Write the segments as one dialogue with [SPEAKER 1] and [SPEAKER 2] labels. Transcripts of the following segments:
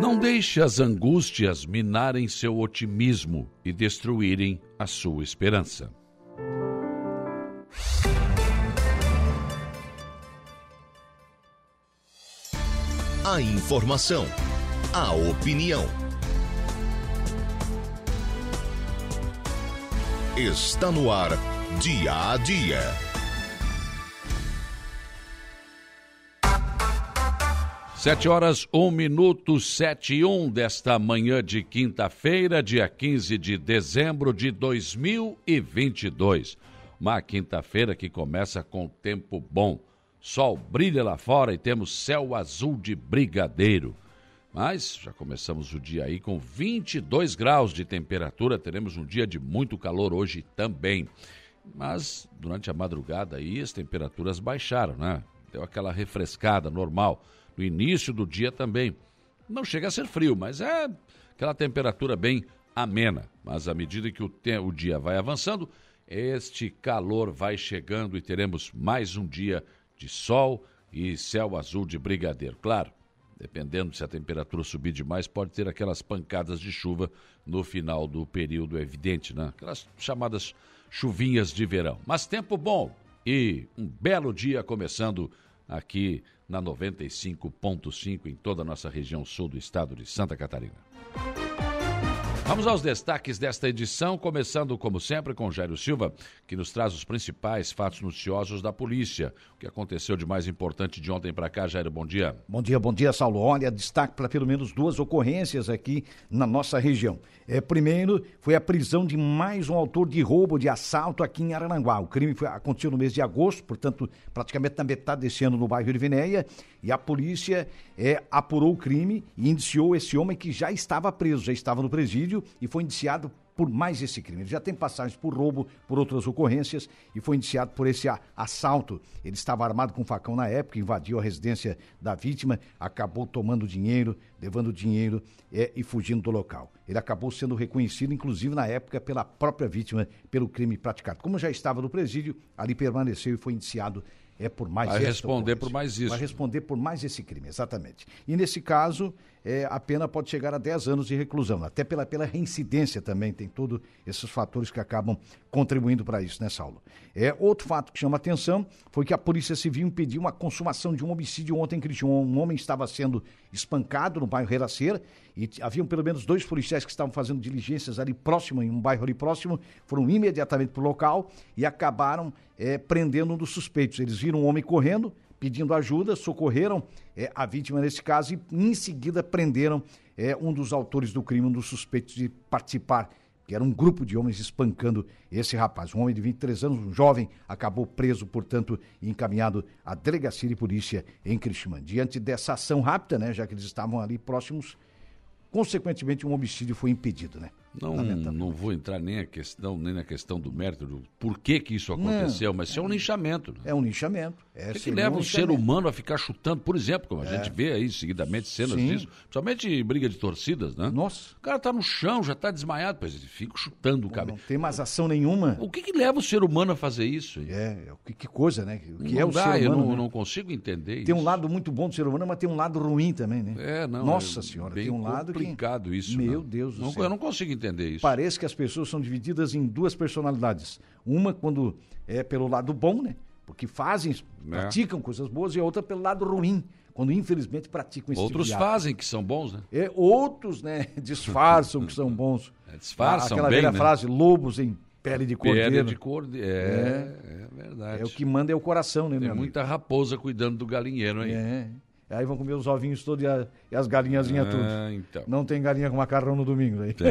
[SPEAKER 1] Não deixe as angústias minarem seu otimismo e destruírem a sua esperança.
[SPEAKER 2] A informação, a opinião. Está no ar, dia a dia.
[SPEAKER 1] Sete horas, um minuto, sete e um desta manhã de quinta-feira, dia 15 de dezembro de 2022. Uma quinta-feira que começa com tempo bom. Sol brilha lá fora e temos céu azul de brigadeiro. Mas já começamos o dia aí com 22 graus de temperatura. Teremos um dia de muito calor hoje também. Mas durante a madrugada aí as temperaturas baixaram, né? Deu aquela refrescada normal no início do dia também. Não chega a ser frio, mas é aquela temperatura bem amena. Mas à medida que o, o dia vai avançando, este calor vai chegando e teremos mais um dia de sol e céu azul de brigadeiro. Claro, dependendo se a temperatura subir demais, pode ter aquelas pancadas de chuva no final do período, é evidente, né? Aquelas chamadas chuvinhas de verão. Mas tempo bom e um belo dia começando aqui na 95.5 em toda a nossa região sul do estado de Santa Catarina. Vamos aos destaques desta edição, começando, como sempre, com Jairo Silva, que nos traz os principais fatos noticiosos da polícia. O que aconteceu de mais importante de ontem para cá, Jairo, bom dia.
[SPEAKER 3] Bom dia, bom dia, Saulo. Olha, destaque para pelo menos duas ocorrências aqui na nossa região. É, primeiro, foi a prisão de mais um autor de roubo, de assalto aqui em Arananguá. O crime foi, aconteceu no mês de agosto, portanto, praticamente na metade desse ano no bairro de Vinéia, e a polícia é, apurou o crime e indiciou esse homem que já estava preso, já estava no presídio e foi indiciado por mais esse crime. Ele já tem passagens por roubo, por outras ocorrências e foi indiciado por esse assalto. Ele estava armado com um facão na época, invadiu a residência da vítima, acabou tomando dinheiro, levando dinheiro é, e fugindo do local. Ele acabou sendo reconhecido, inclusive na época, pela própria vítima, pelo crime praticado. Como já estava no presídio, ali permaneceu e foi indiciado é por mais
[SPEAKER 1] Vai responder por mais isso.
[SPEAKER 3] Vai responder por mais esse crime, exatamente. E nesse caso, é, a pena pode chegar a 10 anos de reclusão, até pela, pela reincidência também, tem todos esses fatores que acabam contribuindo para isso, né, Saulo? É, outro fato que chama atenção foi que a Polícia Civil impediu uma consumação de um homicídio ontem em Criciúma. Um homem estava sendo espancado no bairro Reraceira e haviam pelo menos dois policiais que estavam fazendo diligências ali próximo, em um bairro ali próximo, foram imediatamente para o local e acabaram é, prendendo um dos suspeitos. Eles viram um homem correndo, pedindo ajuda, socorreram é, a vítima nesse caso e em seguida prenderam é, um dos autores do crime, um dos suspeitos de participar, que era um grupo de homens espancando esse rapaz. Um homem de 23 anos, um jovem, acabou preso, portanto, e encaminhado à delegacia de polícia em Criciúma. Diante dessa ação rápida, né, já que eles estavam ali próximos, consequentemente um homicídio foi impedido, né?
[SPEAKER 1] Não, não vou entrar nem, a questão, nem na questão do mérito, do por que, que isso aconteceu, não, mas isso é um linchamento. Né?
[SPEAKER 3] É um linchamento.
[SPEAKER 1] É, o que, que leva um, ser humano a ficar chutando, por exemplo, como a é. gente vê aí seguidamente cenas Sim. disso, principalmente briga de torcidas, né?
[SPEAKER 3] Nossa.
[SPEAKER 1] O cara tá no chão, já tá desmaiado, pois ele fica chutando o cabelo.
[SPEAKER 3] Não tem mais ação nenhuma.
[SPEAKER 1] O que, que leva o ser humano a fazer isso?
[SPEAKER 3] É, é que, que coisa, né? O que
[SPEAKER 1] não
[SPEAKER 3] é o
[SPEAKER 1] dá,
[SPEAKER 3] ser humano?
[SPEAKER 1] Eu não,
[SPEAKER 3] né?
[SPEAKER 1] não consigo entender
[SPEAKER 3] tem
[SPEAKER 1] isso.
[SPEAKER 3] Tem um lado muito bom do ser humano, mas tem um lado ruim também, né?
[SPEAKER 1] É, não.
[SPEAKER 3] Nossa
[SPEAKER 1] é
[SPEAKER 3] senhora, tem um lado
[SPEAKER 1] complicado
[SPEAKER 3] que...
[SPEAKER 1] isso.
[SPEAKER 3] Meu
[SPEAKER 1] não.
[SPEAKER 3] Deus do céu.
[SPEAKER 1] Eu não consigo entender isso.
[SPEAKER 3] Parece que as pessoas são divididas em duas personalidades. Uma quando é pelo lado bom, né? Porque fazem,
[SPEAKER 1] É.
[SPEAKER 3] praticam coisas boas, e a outra pelo lado ruim, quando infelizmente praticam esse
[SPEAKER 1] Outros
[SPEAKER 3] tipo
[SPEAKER 1] fazem que são bons, né?
[SPEAKER 3] É, outros, né, disfarçam que são bons.
[SPEAKER 1] É, disfarçam
[SPEAKER 3] Aquela
[SPEAKER 1] bem,
[SPEAKER 3] velha
[SPEAKER 1] né?
[SPEAKER 3] frase, lobos em pele de cordeiro.
[SPEAKER 1] Pele de cordeiro. É, é, verdade.
[SPEAKER 3] É o que manda é o coração, né,
[SPEAKER 1] Tem
[SPEAKER 3] meu amigo?
[SPEAKER 1] muita raposa cuidando do galinheiro aí.
[SPEAKER 3] É. Aí vão comer os ovinhos todos e, a- e as galinhazinhas tudo.
[SPEAKER 1] Ah, então.
[SPEAKER 3] Não tem galinha com macarrão no domingo. Aí.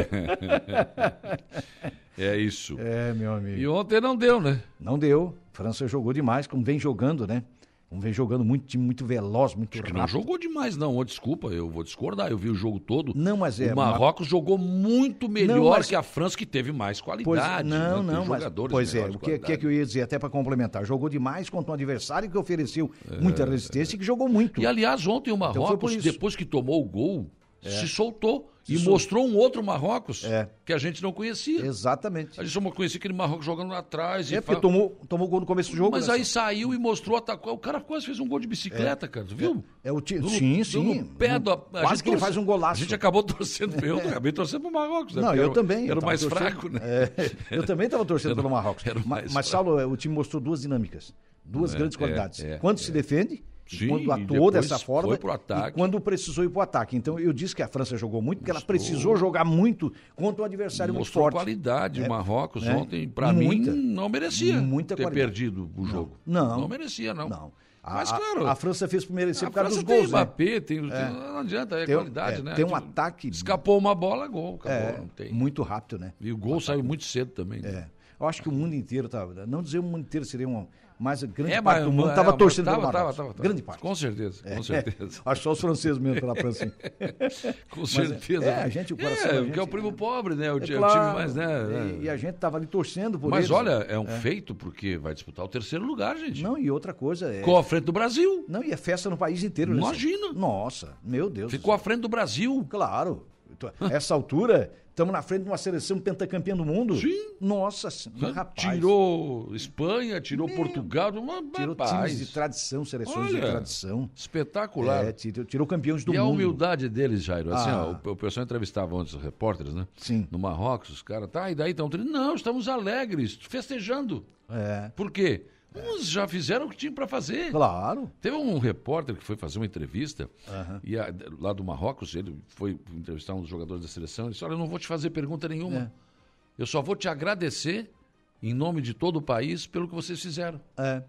[SPEAKER 1] É isso.
[SPEAKER 3] É, meu amigo.
[SPEAKER 1] E ontem não deu, né?
[SPEAKER 3] Não deu. França jogou demais, como vem jogando, né? Como vem jogando muito, time muito veloz, muito
[SPEAKER 1] Acho que
[SPEAKER 3] rápido.
[SPEAKER 1] não jogou demais, não. Ô, desculpa, eu vou discordar. Eu vi o jogo todo.
[SPEAKER 3] Não, mas é.
[SPEAKER 1] o Marrocos jogou muito melhor
[SPEAKER 3] Não, mas-
[SPEAKER 1] que a França, que teve mais
[SPEAKER 3] Pois,
[SPEAKER 1] qualidade.
[SPEAKER 3] não,
[SPEAKER 1] né?
[SPEAKER 3] Não, mas, pois é, o que, que,
[SPEAKER 1] qualidade.
[SPEAKER 3] que eu ia dizer, até para complementar, jogou demais contra um adversário que ofereceu muita resistência e que jogou muito.
[SPEAKER 1] É. E aliás, ontem o
[SPEAKER 3] Então
[SPEAKER 1] Marrocos,
[SPEAKER 3] isso.
[SPEAKER 1] depois que tomou o gol, se soltou
[SPEAKER 3] Se
[SPEAKER 1] e mostrou um outro Marrocos
[SPEAKER 3] É.
[SPEAKER 1] que a gente não conhecia.
[SPEAKER 3] Exatamente.
[SPEAKER 1] A gente só conhecia aquele Marrocos jogando lá atrás. e
[SPEAKER 3] É, porque
[SPEAKER 1] fa-
[SPEAKER 3] tomou, tomou gol no começo do jogo.
[SPEAKER 1] Mas
[SPEAKER 3] né,
[SPEAKER 1] aí saiu e mostrou, atacou. O cara quase fez um gol de bicicleta, cara, tu viu?
[SPEAKER 3] É o time.
[SPEAKER 1] No-
[SPEAKER 3] Sim,
[SPEAKER 1] no
[SPEAKER 3] sim.
[SPEAKER 1] pé do-
[SPEAKER 3] Quase que ele
[SPEAKER 1] torce-
[SPEAKER 3] faz um golaço.
[SPEAKER 1] A gente acabou torcendo, eu acabei torcendo pro Marrocos. né?
[SPEAKER 3] Não, eu
[SPEAKER 1] era
[SPEAKER 3] também.
[SPEAKER 1] Era o mais
[SPEAKER 3] torcendo-
[SPEAKER 1] fraco, né?
[SPEAKER 3] É, eu também estava torcendo pelo Marrocos. mas,
[SPEAKER 1] fraco.
[SPEAKER 3] Saulo, é, o time mostrou duas dinâmicas, duas
[SPEAKER 1] É,
[SPEAKER 3] grandes
[SPEAKER 1] é,
[SPEAKER 3] qualidades.
[SPEAKER 1] é,
[SPEAKER 3] quando
[SPEAKER 1] é.
[SPEAKER 3] se defende, e
[SPEAKER 1] Sim,
[SPEAKER 3] quando atuou dessa forma,
[SPEAKER 1] foi pro
[SPEAKER 3] e quando precisou ir para o ataque. Então, eu disse que a França jogou muito, porque ela precisou jogar muito contra um adversário muito
[SPEAKER 1] Mostrou
[SPEAKER 3] forte.
[SPEAKER 1] qualidade.
[SPEAKER 3] É,
[SPEAKER 1] o Marrocos
[SPEAKER 3] é.
[SPEAKER 1] ontem, pra mim, não merecia
[SPEAKER 3] Muita
[SPEAKER 1] ter
[SPEAKER 3] qualidade.
[SPEAKER 1] perdido o jogo.
[SPEAKER 3] Não.
[SPEAKER 1] Não merecia, não.
[SPEAKER 3] Não. A,
[SPEAKER 1] Mas, claro,
[SPEAKER 3] a, França fez por merecer por causa
[SPEAKER 1] França
[SPEAKER 3] dos
[SPEAKER 1] tem
[SPEAKER 3] gols. né?
[SPEAKER 1] Mbappé, tem, tem- não adianta, é
[SPEAKER 3] Tem-
[SPEAKER 1] qualidade,
[SPEAKER 3] é,
[SPEAKER 1] né?
[SPEAKER 3] tem um
[SPEAKER 1] Tipo,
[SPEAKER 3] ataque-
[SPEAKER 1] Escapou uma bola, gol, acabou,
[SPEAKER 3] É,
[SPEAKER 1] não tem.
[SPEAKER 3] muito rápido, né?
[SPEAKER 1] E o gol saiu muito cedo também. né?
[SPEAKER 3] É. Eu acho que o mundo inteiro estava. Não dizer o mundo inteiro seria uma. Mas a grande
[SPEAKER 1] É,
[SPEAKER 3] parte
[SPEAKER 1] mas-
[SPEAKER 3] do mundo
[SPEAKER 1] é,
[SPEAKER 3] estava
[SPEAKER 1] mas
[SPEAKER 3] torcendo
[SPEAKER 1] tava,
[SPEAKER 3] pelo Marrocos.
[SPEAKER 1] tava, tava.
[SPEAKER 3] Grande parte.
[SPEAKER 1] Com certeza, com
[SPEAKER 3] É,
[SPEAKER 1] certeza.
[SPEAKER 3] Acho só os franceses mesmo pela França. hein?
[SPEAKER 1] Com
[SPEAKER 3] Mas,
[SPEAKER 1] certeza.
[SPEAKER 3] é, a gente, o coração
[SPEAKER 1] É,
[SPEAKER 3] da
[SPEAKER 1] porque é o
[SPEAKER 3] gente-
[SPEAKER 1] primo pobre, né? O,
[SPEAKER 3] É
[SPEAKER 1] ti- o
[SPEAKER 3] claro,
[SPEAKER 1] time mais, né?
[SPEAKER 3] E, e a gente estava ali torcendo por
[SPEAKER 1] Mas
[SPEAKER 3] eles.
[SPEAKER 1] olha, é um feito porque vai disputar o terceiro lugar, gente.
[SPEAKER 3] Não, e outra coisa é.
[SPEAKER 1] Ficou à frente do Brasil.
[SPEAKER 3] Não, e é festa no país inteiro, né?
[SPEAKER 1] Imagina.
[SPEAKER 3] Nossa, meu Deus.
[SPEAKER 1] Ficou à frente do Brasil.
[SPEAKER 3] Claro. Tô- Essa altura, estamos na frente de uma seleção pentacampeã do mundo.
[SPEAKER 1] Sim.
[SPEAKER 3] Nossa, senhora, rapaz.
[SPEAKER 1] Tirou Espanha, tirou Portugal. Uma,
[SPEAKER 3] Tirou
[SPEAKER 1] rapaz,
[SPEAKER 3] times de tradição, seleções de
[SPEAKER 1] Olha,
[SPEAKER 3] tradição.
[SPEAKER 1] Espetacular.
[SPEAKER 3] É, tirou, tirou campeões do
[SPEAKER 1] e a
[SPEAKER 3] mundo.
[SPEAKER 1] humildade deles, Jairo, assim,
[SPEAKER 3] Ah.
[SPEAKER 1] ó, o, o pessoal entrevistava ontem os repórteres, né?
[SPEAKER 3] Sim.
[SPEAKER 1] No Marrocos, os caras, tá, e daí estão Não, estamos alegres, festejando.
[SPEAKER 3] É,
[SPEAKER 1] Por quê? Uns já fizeram o que tinham para fazer.
[SPEAKER 3] claro.
[SPEAKER 1] Teve um repórter que foi fazer uma entrevista, e a- lá do Marrocos, ele foi entrevistar um dos jogadores da seleção, ele disse, olha, eu não vou te fazer pergunta nenhuma.
[SPEAKER 3] É.
[SPEAKER 1] Eu só vou te agradecer, em nome de todo o país, pelo que vocês fizeram.
[SPEAKER 3] É,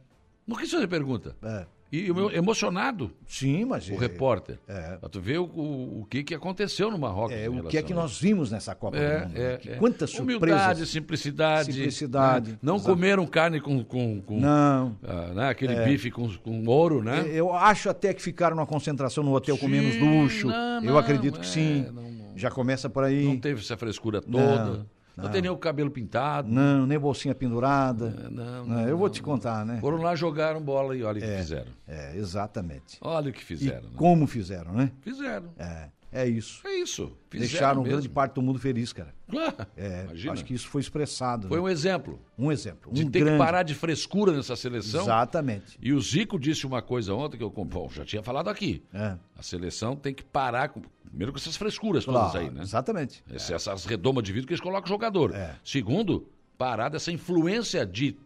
[SPEAKER 1] Não quis fazer pergunta.
[SPEAKER 3] é.
[SPEAKER 1] E eu, emocionado,
[SPEAKER 3] Sim, mas.
[SPEAKER 1] o
[SPEAKER 3] é-
[SPEAKER 1] repórter.
[SPEAKER 3] É.
[SPEAKER 1] Pra tu ver o, o, o que, que aconteceu no Marrocos.
[SPEAKER 3] É, o que é que nós vimos nessa Copa do
[SPEAKER 1] é,
[SPEAKER 3] Mundo? né?
[SPEAKER 1] é,
[SPEAKER 3] Que
[SPEAKER 1] é.
[SPEAKER 3] Quantas
[SPEAKER 1] Humildade,
[SPEAKER 3] surpresas.
[SPEAKER 1] simplicidade.
[SPEAKER 3] Simplicidade,
[SPEAKER 1] né? Não comeram carne com, com, com
[SPEAKER 3] Não.
[SPEAKER 1] ah, né? aquele bife com, com ouro, né?
[SPEAKER 3] Eu acho até que ficaram numa concentração no hotel com
[SPEAKER 1] Sim,
[SPEAKER 3] menos luxo.
[SPEAKER 1] não,
[SPEAKER 3] eu
[SPEAKER 1] não,
[SPEAKER 3] acredito que
[SPEAKER 1] é,
[SPEAKER 3] sim.
[SPEAKER 1] não.
[SPEAKER 3] Já começa por aí.
[SPEAKER 1] Não teve essa frescura toda. Não,
[SPEAKER 3] não.
[SPEAKER 1] tem nem o cabelo pintado.
[SPEAKER 3] Não, nem bolsinha pendurada.
[SPEAKER 1] É, não,
[SPEAKER 3] Não, eu vou te contar, né?
[SPEAKER 1] Foram lá, jogaram bola e olha o que fizeram.
[SPEAKER 3] É, exatamente.
[SPEAKER 1] Olha o que fizeram. né?
[SPEAKER 3] como fizeram, né?
[SPEAKER 1] Fizeram.
[SPEAKER 3] É, é isso.
[SPEAKER 1] É isso. Fizeram
[SPEAKER 3] Deixaram
[SPEAKER 1] mesmo.
[SPEAKER 3] grande parte do mundo feliz, cara.
[SPEAKER 1] Claro.
[SPEAKER 3] É,
[SPEAKER 1] Imagina.
[SPEAKER 3] acho que isso foi expressado.
[SPEAKER 1] Foi
[SPEAKER 3] né?
[SPEAKER 1] um exemplo
[SPEAKER 3] um... exemplo.
[SPEAKER 1] de
[SPEAKER 3] um
[SPEAKER 1] ter
[SPEAKER 3] grande...
[SPEAKER 1] que parar de frescura nessa seleção.
[SPEAKER 3] Exatamente.
[SPEAKER 1] E o Zico disse uma coisa ontem que eu bom, já tinha falado aqui.
[SPEAKER 3] É.
[SPEAKER 1] A seleção tem que parar com, primeiro com essas frescuras todas
[SPEAKER 3] Claro,
[SPEAKER 1] aí, né?
[SPEAKER 3] Exatamente.
[SPEAKER 1] Esse- Essas redomas de vidro que eles colocam o jogador.
[SPEAKER 3] É.
[SPEAKER 1] Segundo, parar dessa influência de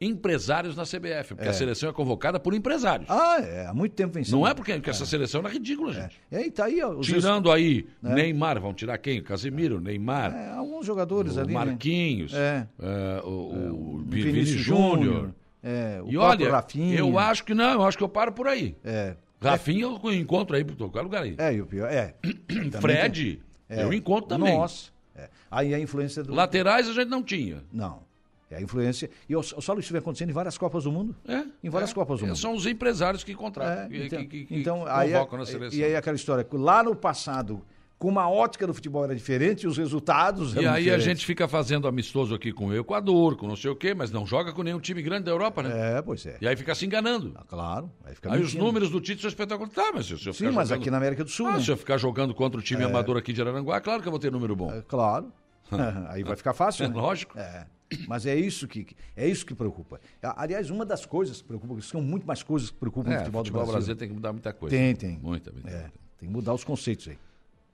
[SPEAKER 1] empresários na CBF, porque
[SPEAKER 3] É.
[SPEAKER 1] a seleção é convocada por empresários.
[SPEAKER 3] Ah, é. Há muito tempo vem sendo.
[SPEAKER 1] Não é porque, porque essa seleção era ridícula, gente.
[SPEAKER 3] É, e tá aí, ó, os
[SPEAKER 1] Tirando aí Neymar, vão tirar quem? Casemiro, Neymar,
[SPEAKER 3] É, alguns jogadores
[SPEAKER 1] o
[SPEAKER 3] ali. né?
[SPEAKER 1] Marquinhos,
[SPEAKER 3] É.
[SPEAKER 1] é, o, o,
[SPEAKER 3] O
[SPEAKER 1] Vi- Vinícius Júnior.
[SPEAKER 3] É, o
[SPEAKER 1] E olha,
[SPEAKER 3] Rafinha.
[SPEAKER 1] eu acho que não, eu acho que eu paro por aí.
[SPEAKER 3] É.
[SPEAKER 1] Rafinha eu encontro aí qualquer lugar aí.
[SPEAKER 3] É, e o pior. É.
[SPEAKER 1] Fred,
[SPEAKER 3] tem- é.
[SPEAKER 1] eu encontro também.
[SPEAKER 3] Nossa. É. Aí a influência do.
[SPEAKER 1] Laterais a gente não tinha.
[SPEAKER 3] Não. É a influência. E o solo isso vem acontecendo em várias Copas do Mundo.
[SPEAKER 1] É,
[SPEAKER 3] Em várias
[SPEAKER 1] é.
[SPEAKER 3] Copas do
[SPEAKER 1] É,
[SPEAKER 3] mundo.
[SPEAKER 1] São os empresários que
[SPEAKER 3] É,
[SPEAKER 1] contratam, que,
[SPEAKER 3] então,
[SPEAKER 1] que, que, que
[SPEAKER 3] então aí,
[SPEAKER 1] convocam
[SPEAKER 3] é-
[SPEAKER 1] na seleção.
[SPEAKER 3] e aí aquela história, lá no passado, com uma ótica do futebol era diferente, os resultados
[SPEAKER 1] E
[SPEAKER 3] eram
[SPEAKER 1] aí a
[SPEAKER 3] diferentes.
[SPEAKER 1] gente fica fazendo amistoso aqui com o Equador, com não sei o quê, mas não joga com nenhum time grande da Europa, né?
[SPEAKER 3] É, pois é.
[SPEAKER 1] E aí fica se enganando.
[SPEAKER 3] Ah, Claro. Aí, fica
[SPEAKER 1] Aí os números do Tite são espetaculares. Tá, mas se eu
[SPEAKER 3] Sim,
[SPEAKER 1] ficar
[SPEAKER 3] mas
[SPEAKER 1] jogando...
[SPEAKER 3] aqui na América do Sul,
[SPEAKER 1] Ah,
[SPEAKER 3] né?
[SPEAKER 1] se eu ficar jogando contra o time amador aqui de Araranguá, claro que eu vou ter número bom.
[SPEAKER 3] É, Claro. aí vai ficar fácil,
[SPEAKER 1] É
[SPEAKER 3] né?
[SPEAKER 1] lógico.
[SPEAKER 3] É. Mas é isso que é isso que preocupa. A- Aliás, uma das coisas que preocupa, são muito mais coisas que preocupam
[SPEAKER 1] É,
[SPEAKER 3] o futebol,
[SPEAKER 1] futebol
[SPEAKER 3] do Brasil.
[SPEAKER 1] brasileiro tem que mudar muita coisa.
[SPEAKER 3] Tem, tem.
[SPEAKER 1] Muita, muita.
[SPEAKER 3] É, tem que mudar os conceitos aí.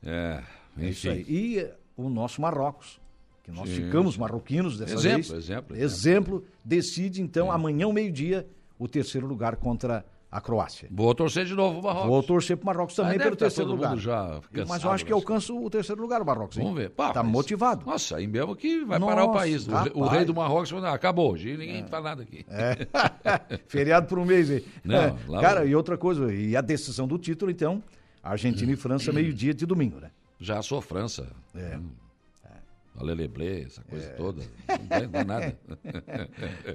[SPEAKER 1] É,
[SPEAKER 3] É isso aí. E o nosso Marrocos, que nós
[SPEAKER 1] Sim,
[SPEAKER 3] ficamos marroquinos dessa
[SPEAKER 1] Exemplo,
[SPEAKER 3] vez.
[SPEAKER 1] exemplo, exemplo.
[SPEAKER 3] Exemplo, decide então amanhã ao meio-dia o terceiro lugar contra a Croácia.
[SPEAKER 1] Vou torcer de novo o Marrocos.
[SPEAKER 3] Vou torcer para o Marrocos também
[SPEAKER 1] Mas
[SPEAKER 3] pelo
[SPEAKER 1] tá
[SPEAKER 3] terceiro lugar.
[SPEAKER 1] já
[SPEAKER 3] Mas
[SPEAKER 1] cansado
[SPEAKER 3] eu acho que alcança o terceiro lugar o Marrocos. hein?
[SPEAKER 1] Vamos ver. Pá,
[SPEAKER 3] tá
[SPEAKER 1] mas-
[SPEAKER 3] motivado.
[SPEAKER 1] Nossa, aí mesmo que vai parar o
[SPEAKER 3] Nossa,
[SPEAKER 1] país. O, rei- o
[SPEAKER 3] rapaz.
[SPEAKER 1] rei do Marrocos falou, não, acabou hoje. Ninguém fala nada aqui.
[SPEAKER 3] É. Feriado por um mês aí.
[SPEAKER 1] Não,
[SPEAKER 3] É. Cara, e outra coisa, e a decisão do título, então, Argentina e França, meio-dia de domingo, né?
[SPEAKER 1] Já sou França.
[SPEAKER 3] É.
[SPEAKER 1] Hum. A Leleblé, essa coisa toda. Não dá- dá nada.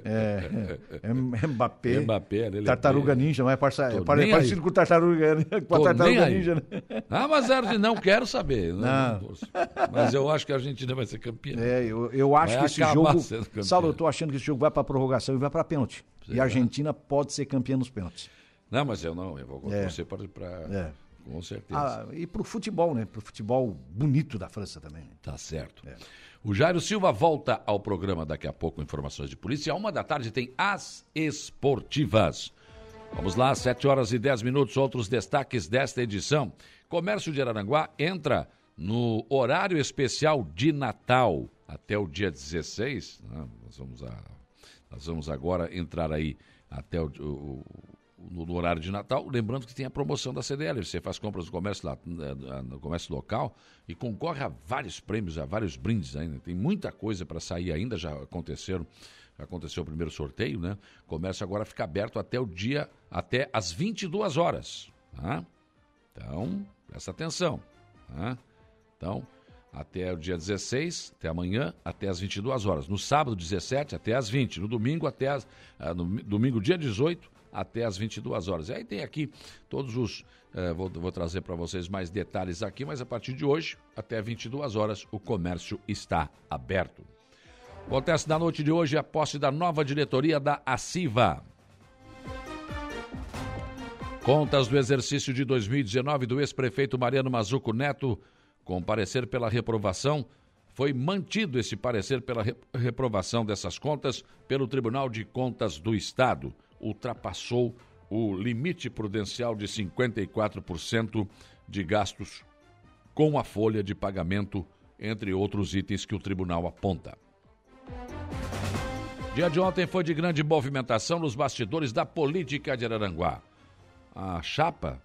[SPEAKER 3] É, é, é Mbappé.
[SPEAKER 1] Mbappé, Leleblé.
[SPEAKER 3] Tartaruga Ninja, não é, parça, é parecido
[SPEAKER 1] aí.
[SPEAKER 3] com o Tartaruga, né? com a Tartaruga. Ninja, né?
[SPEAKER 1] Ah, mas a Argentina, não quero saber. Não,
[SPEAKER 3] Não.
[SPEAKER 1] não mas eu acho que a Argentina vai ser campeã.
[SPEAKER 3] É, eu, eu acho
[SPEAKER 1] Vai
[SPEAKER 3] que esse jogo. Saulo, eu tô achando que esse jogo vai pra prorrogação e vai pra pênalti. E a Argentina pode ser campeã nos pênaltis.
[SPEAKER 1] Não, mas eu não, eu vou
[SPEAKER 3] É.
[SPEAKER 1] torcer para, para,
[SPEAKER 3] É.
[SPEAKER 1] Com certeza.
[SPEAKER 3] Ah, e para o futebol, né? Para o futebol bonito da França também. Né?
[SPEAKER 1] Tá certo. É. O Jairo Silva volta ao programa daqui a pouco, informações de polícia. A uma da tarde tem as esportivas. Vamos lá, 7 horas e 10 minutos, outros destaques desta edição. Comércio de Araranguá entra no horário especial de Natal até o dia 16. Né? Nós, vamos a, nós vamos agora entrar aí até o, o, no, no, horário de Natal. Lembrando que tem a promoção da CDL. Você faz compras no comércio, lá, eh, no comércio local e concorre a vários prêmios, a vários brindes ainda. Tem muita coisa para sair ainda, já aconteceram aconteceu o primeiro sorteio, né? Comércio agora fica aberto até o dia, até às 22 horas. Tá? Então, presta atenção. Tá? Então, até o dia 16, até amanhã, até às 22 horas. No sábado, 17, até às 20. No domingo, até as, ah, no domingo, dia 18, até às 22 horas. E aí tem aqui todos os. Eh, vou, vou trazer para vocês mais detalhes aqui, mas a partir de hoje, até 22 horas, o comércio está aberto. Acontece na noite de hoje a posse da nova diretoria da ACIVA. Contas do exercício de 2019 do ex-prefeito Mariano Mazuco Neto, com parecer pela reprovação, foi mantido esse parecer pela reprovação dessas contas pelo Tribunal de Contas do Estado. Ultrapassou o limite prudencial de 54% de gastos com a folha de pagamento, entre outros itens que o tribunal aponta. Dia de ontem foi de grande movimentação nos bastidores da política de Araranguá. A chapa,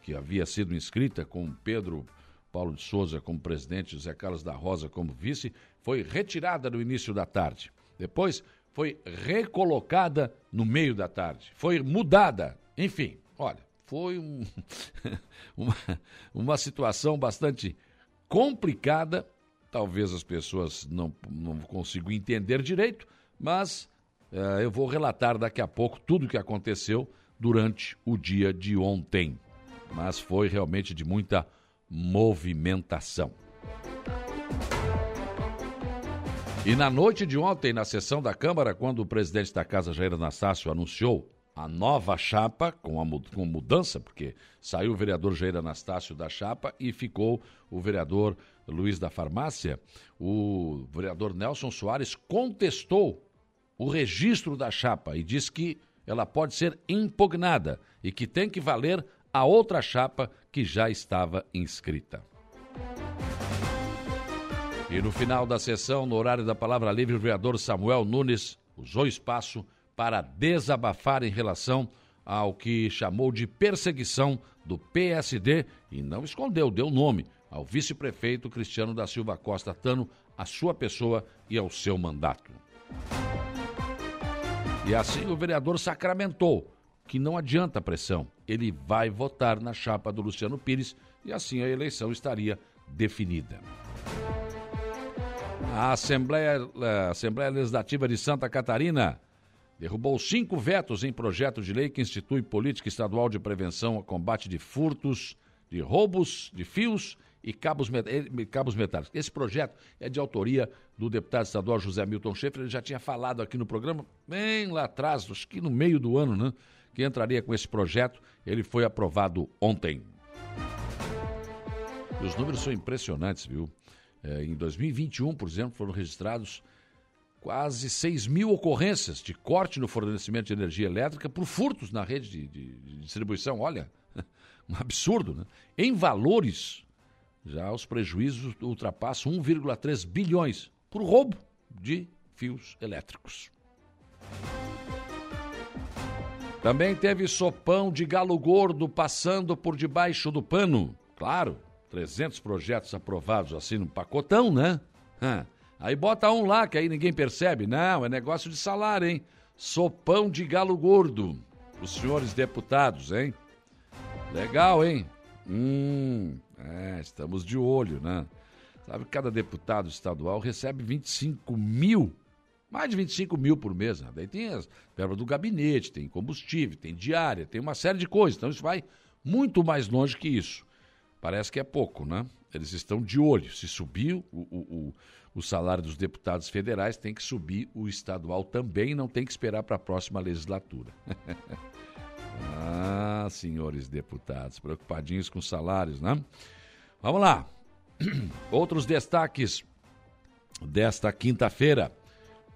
[SPEAKER 1] que havia sido inscrita com Pedro Paulo de Souza como presidente, José Carlos da Rosa como vice, foi retirada no início da tarde. Depois foi recolocada no meio da tarde. Foi mudada. Enfim, olha, foi um, uma, uma situação bastante complicada Talvez as pessoas não, não consigam entender direito, mas uh, eu vou relatar daqui a pouco tudo o que aconteceu durante o dia de ontem. Mas foi realmente de muita movimentação. E na noite de ontem, na sessão da Câmara, quando o presidente da Casa, Jair Anastácio, anunciou a nova chapa, com, a, com mudança, porque saiu o vereador Jair Anastácio da chapa e ficou o vereador Luiz da Farmácia, o vereador Nelson Soares contestou o registro da chapa e disse que ela pode ser impugnada e que tem que valer a outra chapa que já estava inscrita. E no final da sessão, no horário da palavra livre, o vereador Samuel Nunes usou espaço para desabafar em relação ao que chamou de perseguição do PSD e não escondeu, deu nome ao vice-prefeito Cristiano da Silva Costa Tano, a sua pessoa e ao seu mandato. E assim o vereador sacramentou que não adianta pressão, ele vai votar na chapa do Luciano Pires e assim a eleição estaria definida. A Assembleia, a Assembleia Legislativa de Santa Catarina derrubou cinco vetos em projeto de lei que institui política estadual de prevenção ao combate de furtos, de roubos de fios e cabos, cabos metálicos. Esse projeto é de autoria do deputado estadual José Milton Schaefer. Ele já tinha falado aqui no programa, bem lá atrás, acho que no meio do ano, né? Que entraria com esse projeto. Ele foi aprovado ontem. E os números são impressionantes, viu? É, em 2021, por exemplo, foram registrados quase 6 mil ocorrências de corte no fornecimento de energia elétrica por furtos na rede de, de, de distribuição. Olha, um absurdo, né? Em valores, já os prejuízos ultrapassam 1,3 bilhões por roubo de fios elétricos. Também teve sopão de galo gordo passando por debaixo do pano. Claro, 300 projetos aprovados assim no pacotão, né? Aí bota um lá que aí ninguém percebe. Não, é negócio de salário, hein? Sopão de galo gordo. Os senhores deputados, hein? Legal, hein? Hum, é, estamos de olho, né? Sabe cada deputado estadual recebe 25 mil, mais de 25 mil por mês. Né? Daí tem as verbas do gabinete, tem combustível, tem diária, tem uma série de coisas. Então isso vai muito mais longe que isso. Parece que é pouco, né? Eles estão de olho. Se subir o, o, o, o salário dos deputados federais, tem que subir o estadual também, não tem que esperar para a próxima legislatura. Ah, senhores deputados, preocupadinhos com salários, né? Vamos lá. Outros destaques desta quinta-feira.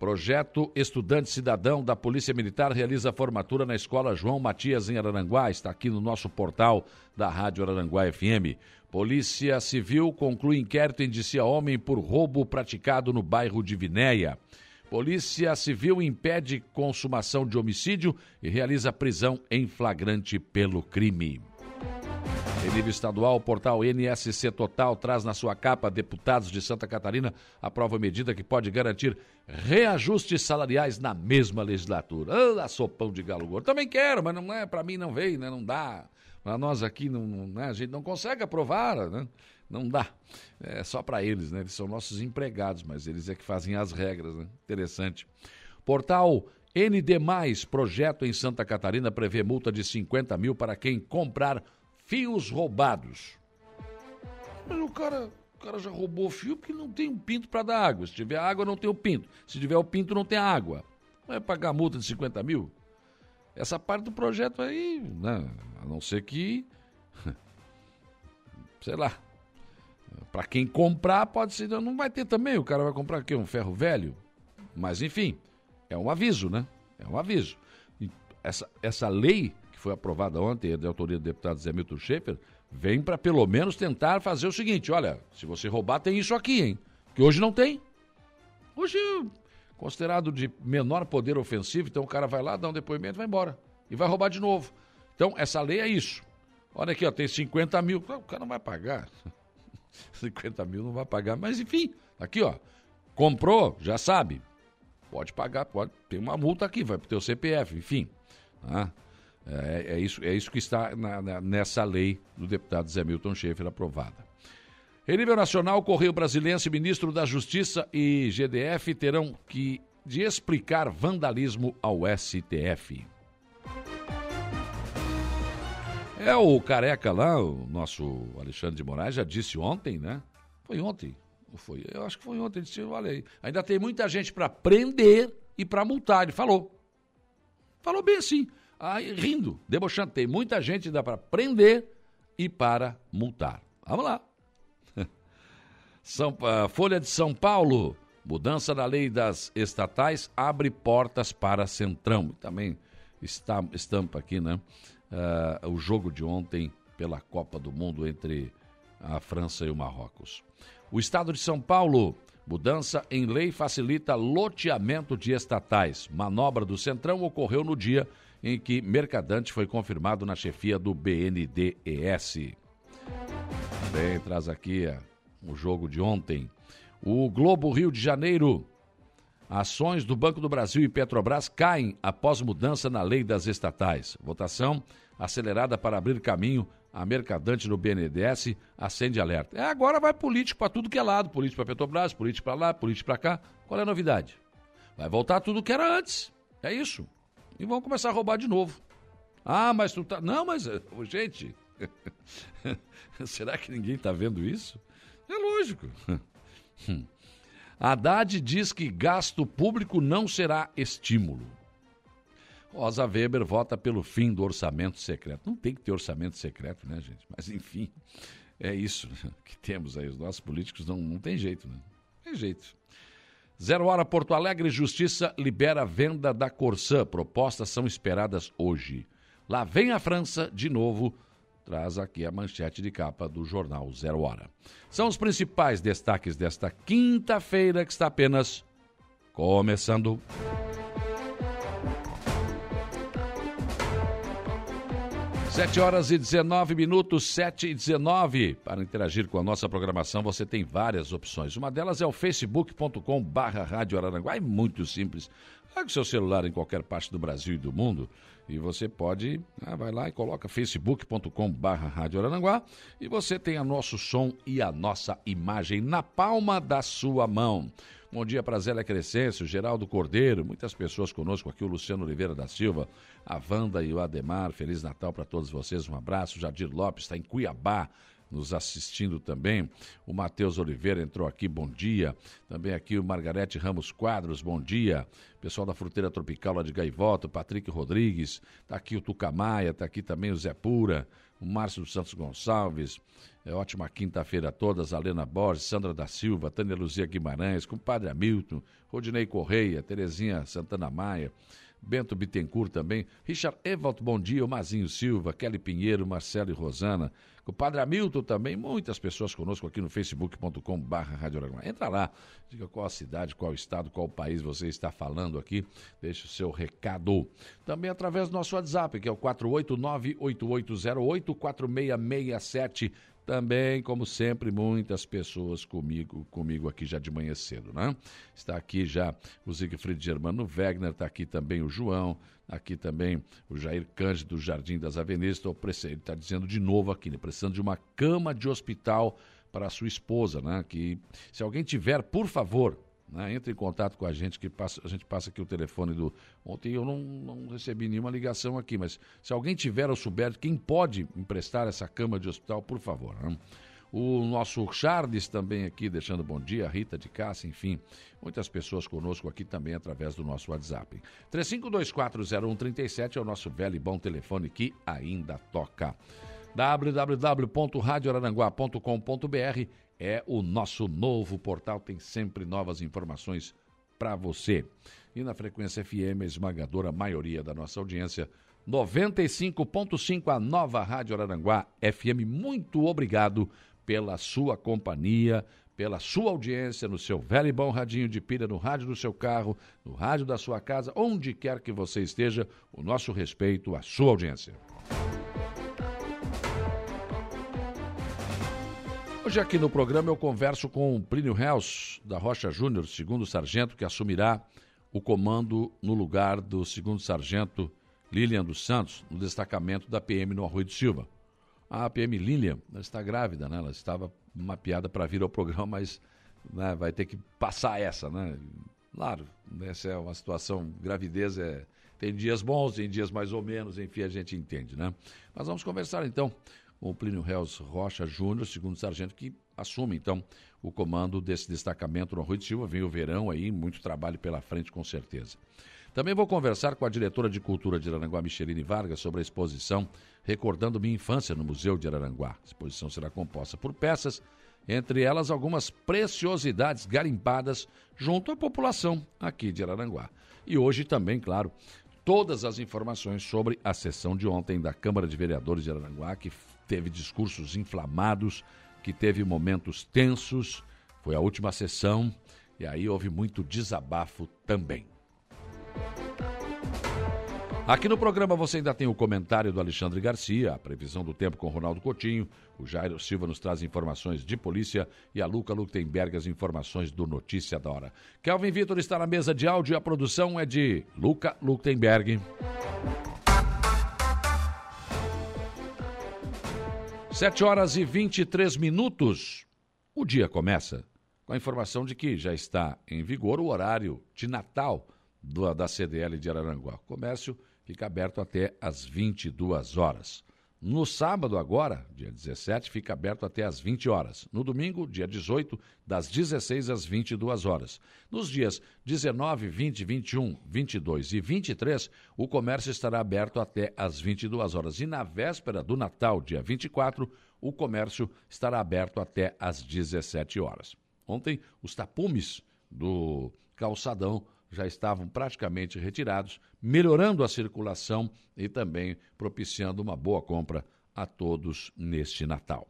[SPEAKER 1] Projeto Estudante Cidadão da Polícia Militar realiza formatura na Escola João Matias em Araranguá. Está aqui no nosso portal da Rádio Araranguá FM. Polícia Civil conclui inquérito indicia homem por roubo praticado no bairro de Vinéia. Polícia Civil impede consumação de homicídio e realiza prisão em flagrante pelo crime. Em nível estadual, o portal NSC Total traz na sua capa deputados de Santa Catarina aprova medida que pode garantir reajustes salariais na mesma legislatura. Ah, sopão de galo gordo. Também quero, mas não é para mim não veio, né? Não dá. Para nós aqui não, não né? a gente não consegue aprovar, né? Não dá. É só para eles, né? Eles são nossos empregados, mas eles é que fazem as regras, né? Interessante. Portal ND+, projeto em Santa Catarina prevê multa de 50 mil para quem comprar fios roubados. Mas o cara, o cara já roubou fio porque não tem um pinto para dar água. Se tiver água, não tem o pinto. Se tiver o pinto, não tem água. Vai pagar multa de 50 mil? Essa parte do projeto aí, né? a não ser que, sei lá, para quem comprar pode ser, não vai ter também, o cara vai comprar aqui um ferro velho. Mas enfim, é um aviso, né? É um aviso. Essa, essa lei foi aprovada ontem, de autoria do deputado Zé Milton Schaefer, vem para pelo menos tentar fazer o seguinte: olha, se você roubar, tem isso aqui, hein? Que hoje não tem. Hoje, considerado de menor poder ofensivo, então o cara vai lá, dá um depoimento vai embora. E vai roubar de novo. Então, essa lei é isso. Olha aqui, ó, tem 50 mil. O cara não vai pagar. 50 mil não vai pagar. Mas, enfim, aqui, ó. Comprou, já sabe. Pode pagar, pode. Tem uma multa aqui, vai pro teu CPF, enfim. Tá? É, é, isso, é isso que está na, na, nessa lei do deputado Zé Milton Schaefer aprovada. Em nível nacional, Correio Brasilense, ministro da Justiça e GDF terão que de explicar vandalismo ao STF. É o careca lá, o nosso Alexandre de Moraes já disse ontem, né? Foi ontem. Foi, eu acho que foi ontem. Ele disse, olha aí, ainda tem muita gente para prender e para multar. Ele falou. Falou bem assim aí, rindo, debochando. Tem muita gente ainda para prender e para multar. Vamos lá. São, uh, Folha de São Paulo. Mudança na lei das estatais abre portas para Centrão. Também está, estampa aqui, né? Uh, o jogo de ontem pela Copa do Mundo entre a França e o Marrocos. O estado de São Paulo. Mudança em lei facilita loteamento de estatais. Manobra do Centrão ocorreu no dia em que Mercadante foi confirmado na chefia do BNDES. Bem, traz aqui é, o jogo de ontem. O Globo Rio de Janeiro. Ações do Banco do Brasil e Petrobras caem após mudança na lei das estatais. Votação acelerada para abrir caminho a mercadante no BNDES acende alerta. É, agora vai político para tudo que é lado, político para Petrobras, político para lá, político para cá. Qual é a novidade? Vai voltar tudo que era antes. É isso e vão começar a roubar de novo. Ah, mas tu tá. Não, mas, eh, gente, será que ninguém está vendo isso? É lógico. Haddad diz que gasto público não será estímulo. Rosa Weber vota pelo fim do orçamento secreto. Não tem que ter orçamento secreto, né, gente? Mas, enfim, é isso que temos aí. Os nossos políticos não, não tem jeito, né? Não tem jeito. Zero Hora Porto Alegre, Justiça libera venda da Corsã. Propostas são esperadas hoje. Lá vem a França de novo. Traz aqui a manchete de capa do jornal Zero Hora. São os principais destaques desta quinta-feira que está apenas começando. Sete horas e 19 minutos, 7 e 19. Para interagir com a nossa programação, você tem várias opções. Uma delas é o facebook.com barra Rádio Araranguá. É muito simples. O seu celular em qualquer parte do Brasil e do mundo e você pode, ah, vai lá e coloca facebook.com barra Rádio Araranguá e você tem o nosso som e a nossa imagem na palma da sua mão. Bom dia para Zélia Crescêncio, Geraldo Cordeiro, muitas pessoas conosco aqui, o Luciano Oliveira da Silva, a Wanda e o Ademar. Feliz Natal para todos vocês, um abraço. Jadir Lopes está em Cuiabá, nos assistindo também. O Matheus Oliveira entrou aqui, bom dia. Também aqui o Margarete Ramos Quadros, bom dia. Pessoal da Fruteira Tropical lá de Gaivota, o Patrick Rodrigues, está aqui o Tucamaia, está aqui também o Zé Pura, o Márcio dos Santos Gonçalves. É ótima quinta-feira a todas. Alena Borges, Sandra da Silva, Tânia Luzia Guimarães, compadre Hamilton, Rodinei Correia, Terezinha Santana Maia. Bento Bittencourt também, Richard Evald, bom dia, o Mazinho Silva, Kelly Pinheiro, Marcelo e Rosana, o Padre Hamilton também, muitas pessoas conosco aqui no facebook.com Entra lá, diga qual a cidade, qual estado, qual país você está falando aqui, deixe o seu recado. Também através do nosso WhatsApp, que é o 489-8808-4667, também, como sempre, muitas pessoas comigo, comigo aqui já de manhã cedo, né? Está aqui já o Siegfried Germano Wegner, está aqui também o João, aqui também o Jair Cândido do Jardim das Avenidas, ele está dizendo de novo aqui, né? precisando de uma cama de hospital para a sua esposa, né? Que se alguém tiver, por favor, né? Entre em contato com a gente, que passa, a gente passa aqui o telefone do. Ontem eu não, não recebi nenhuma ligação aqui, mas se alguém tiver ou souber quem pode emprestar essa cama de hospital, por favor. Né? O nosso Charles também aqui, deixando bom dia, Rita de Cássia, enfim, muitas pessoas conosco aqui também através do nosso WhatsApp. 35240137 é o nosso velho e bom telefone que ainda toca. www.radioraranguá.com.br é o nosso novo portal, tem sempre novas informações para você. E na frequência FM, a esmagadora maioria da nossa audiência, 95.5, a nova Rádio Araranguá FM. Muito obrigado pela sua companhia, pela sua audiência no seu velho e bom radinho de pilha, no rádio do seu carro, no rádio da sua casa, onde quer que você esteja, o nosso respeito à sua audiência. Hoje aqui no programa eu converso com o Plínio Hells, da Rocha Júnior, segundo sargento, que assumirá o comando no lugar do segundo sargento Lilian dos Santos, no destacamento da PM no Arroio de Silva. A PM Lilian está grávida, né? Ela estava mapeada para vir ao programa, mas né, vai ter que passar essa, né? Claro, essa é uma situação, gravidez é, tem dias bons, tem dias mais ou menos, enfim, a gente entende, né? Mas vamos conversar então o Plínio Reus Rocha Júnior, segundo sargento, que assume então o comando desse destacamento no Rui de Silva. Vem o verão aí, muito trabalho pela frente, com certeza. Também vou conversar com a diretora de Cultura de Araranguá, Micheline Vargas, sobre a exposição Recordando Minha Infância no Museu de Araranguá. A exposição será composta por peças, entre elas algumas preciosidades garimpadas junto à população aqui de Araranguá. E hoje também, claro, todas as informações sobre a sessão de ontem da Câmara de Vereadores de Araranguá, que teve discursos inflamados, que teve momentos tensos. Foi a última sessão e aí houve muito desabafo também. Aqui no programa você ainda tem o comentário do Alexandre Garcia, a previsão do tempo com Ronaldo Coutinho, o Jairo Silva nos traz informações de polícia e a Luca Luktenberg as informações do Notícia da Hora. Kelvin Vitor está na mesa de áudio e a produção é de Luca Luktenberg. 7 horas e 23 minutos. O dia começa com a informação de que já está em vigor o horário de Natal do, da CDL de Araranguá. O comércio fica aberto até às 22 horas. No sábado, agora, dia 17, fica aberto até às 20 horas. No domingo, dia 18, das 16 às 22 horas. Nos dias 19, 20, 21, 22 e 23, o comércio estará aberto até às 22 horas. E na véspera do Natal, dia 24, o comércio estará aberto até às 17 horas. Ontem, os tapumes do calçadão já estavam praticamente retirados, melhorando a circulação e também propiciando uma boa compra a todos neste Natal.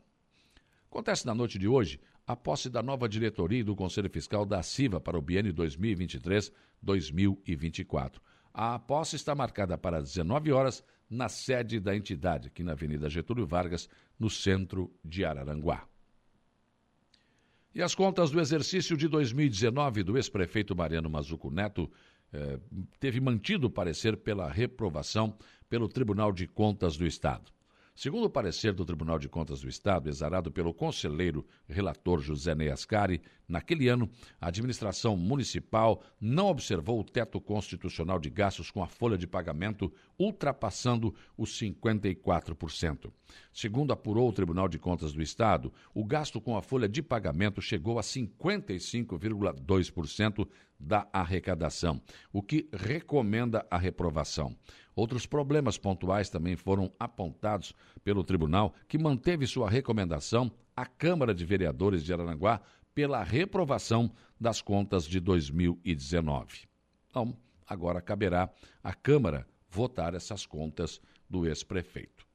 [SPEAKER 1] Acontece na noite de hoje a posse da nova diretoria do Conselho Fiscal da CIVA para o biênio 2023-2024. A posse está marcada para 19 horas na sede da entidade, aqui na Avenida Getúlio Vargas, no centro de Araranguá. E as contas do exercício de 2019 do ex-prefeito Mariano Mazuco Neto eh, teve mantido o parecer pela reprovação pelo Tribunal de Contas do Estado. Segundo o parecer do Tribunal de Contas do Estado, exarado pelo conselheiro relator José Neascari, naquele ano, a administração municipal não observou o teto constitucional de gastos com a folha de pagamento ultrapassando os 54%. Segundo apurou o Tribunal de Contas do Estado, o gasto com a folha de pagamento chegou a 55,2% da arrecadação, o que recomenda a reprovação. Outros problemas pontuais também foram apontados pelo tribunal, que manteve sua recomendação à Câmara de Vereadores de Araranguá pela reprovação das contas de 2019. Então, agora caberá à Câmara votar essas contas do ex-prefeito.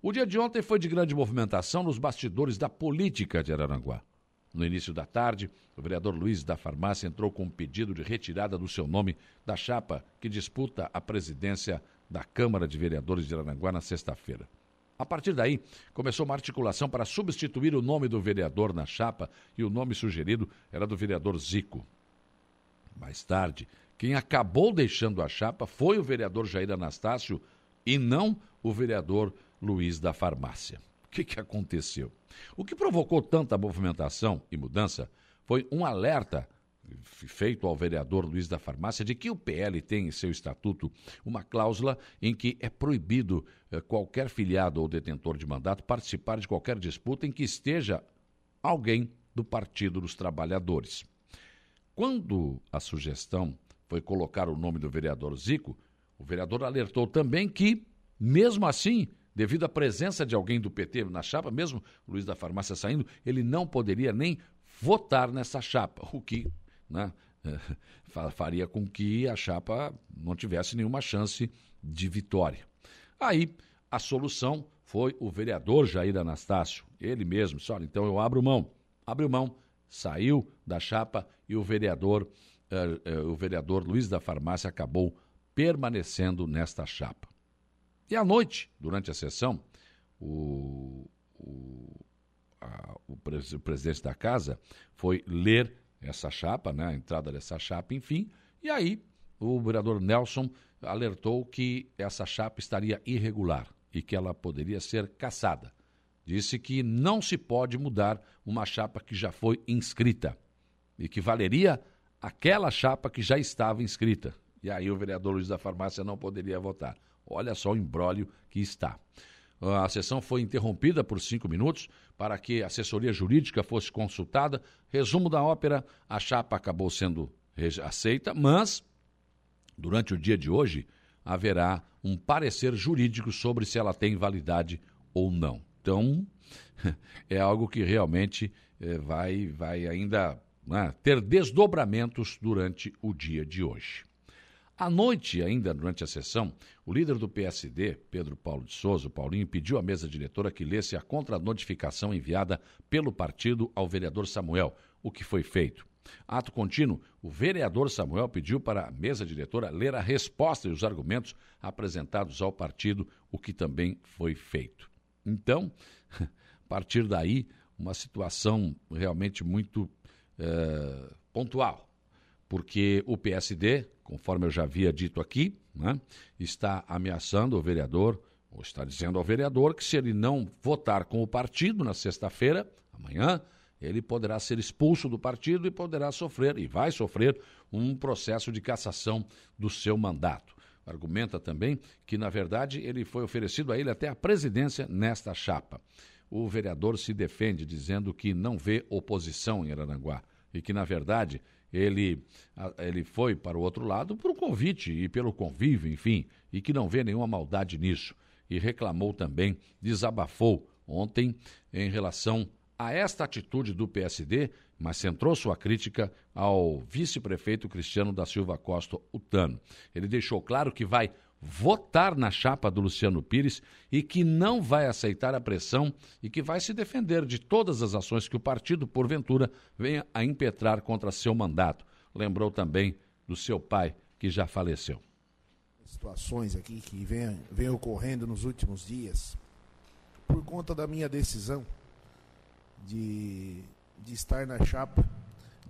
[SPEAKER 1] O dia de ontem foi de grande movimentação nos bastidores da política de Araranguá. No início da tarde, o vereador Luiz da Farmácia entrou com um pedido de retirada do seu nome da chapa que disputa a presidência da Câmara de Vereadores de Aranaguá na sexta-feira. A partir daí, começou uma articulação para substituir o nome do vereador na chapa e o nome sugerido era do vereador Zico. Mais tarde, quem acabou deixando a chapa foi o vereador Jair Anastácio e não o vereador Luiz da Farmácia. O que, que aconteceu? O que provocou tanta movimentação e mudança foi um alerta feito ao vereador Luiz da Farmácia de que o PL tem em seu estatuto uma cláusula em que é proibido eh, qualquer filiado ou detentor de mandato participar de qualquer disputa em que esteja alguém do Partido dos Trabalhadores. Quando a sugestão foi colocar o nome do vereador Zico, o vereador alertou também que, mesmo assim, devido à presença de alguém do PT na chapa, mesmo Luiz da Farmácia saindo, ele não poderia nem votar nessa chapa, o que né, faria com que a chapa não tivesse nenhuma chance de vitória. Aí a solução foi o vereador Jair Anastácio, ele mesmo, olha, então eu abro mão, abriu mão, saiu da chapa e o vereador, uh, uh, o vereador Luiz da Farmácia acabou permanecendo nesta chapa. E à noite, durante a sessão, o, o, a, o, pres, o presidente da casa foi ler essa chapa, né, a entrada dessa chapa, enfim, e aí o vereador Nelson alertou que essa chapa estaria irregular e que ela poderia ser cassada. Disse que não se pode mudar uma chapa que já foi inscrita e que valeria aquela chapa que já estava inscrita. E aí o vereador Luiz da Farmácia não poderia votar. Olha só o embrólio que está. A sessão foi interrompida por cinco minutos para que a assessoria jurídica fosse consultada. Resumo da ópera: a chapa acabou sendo aceita, mas durante o dia de hoje haverá um parecer jurídico sobre se ela tem validade ou não. Então, é algo que realmente é, vai, vai ainda né, ter desdobramentos durante o dia de hoje. À noite, ainda durante a sessão, o líder do PSD, Pedro Paulo de Souza, Paulinho, pediu à mesa diretora que lesse a contranotificação enviada pelo partido ao vereador Samuel, o que foi feito. Ato contínuo, o vereador Samuel pediu para a mesa diretora ler a resposta e os argumentos apresentados ao partido, o que também foi feito. Então, a partir daí, uma situação realmente muito é, pontual, porque o PSD, conforme eu já havia dito aqui, né, está ameaçando o vereador, ou está dizendo ao vereador que se ele não votar com o partido na sexta-feira, amanhã, ele poderá ser expulso do partido e poderá sofrer, e vai sofrer, um processo de cassação do seu mandato. Argumenta também que, na verdade, ele foi oferecido a ele até a presidência nesta chapa. O vereador se defende dizendo que não vê oposição em Arananguá e que, na verdade, ele, ele foi para o outro lado por um convite e pelo convívio, enfim, e que não vê nenhuma maldade nisso. E reclamou também, desabafou ontem em relação a esta atitude do PSD, mas centrou sua crítica ao vice-prefeito Cristiano da Silva Costa Utano. Ele deixou claro que vai votar na chapa do Luciano Pires e que não vai aceitar a pressão e que vai se defender de todas as ações que o partido, porventura, venha a impetrar contra seu mandato. Lembrou também do seu pai, que já faleceu.
[SPEAKER 4] Situações aqui que vem, vem ocorrendo nos últimos dias, por conta da minha decisão de, de estar na chapa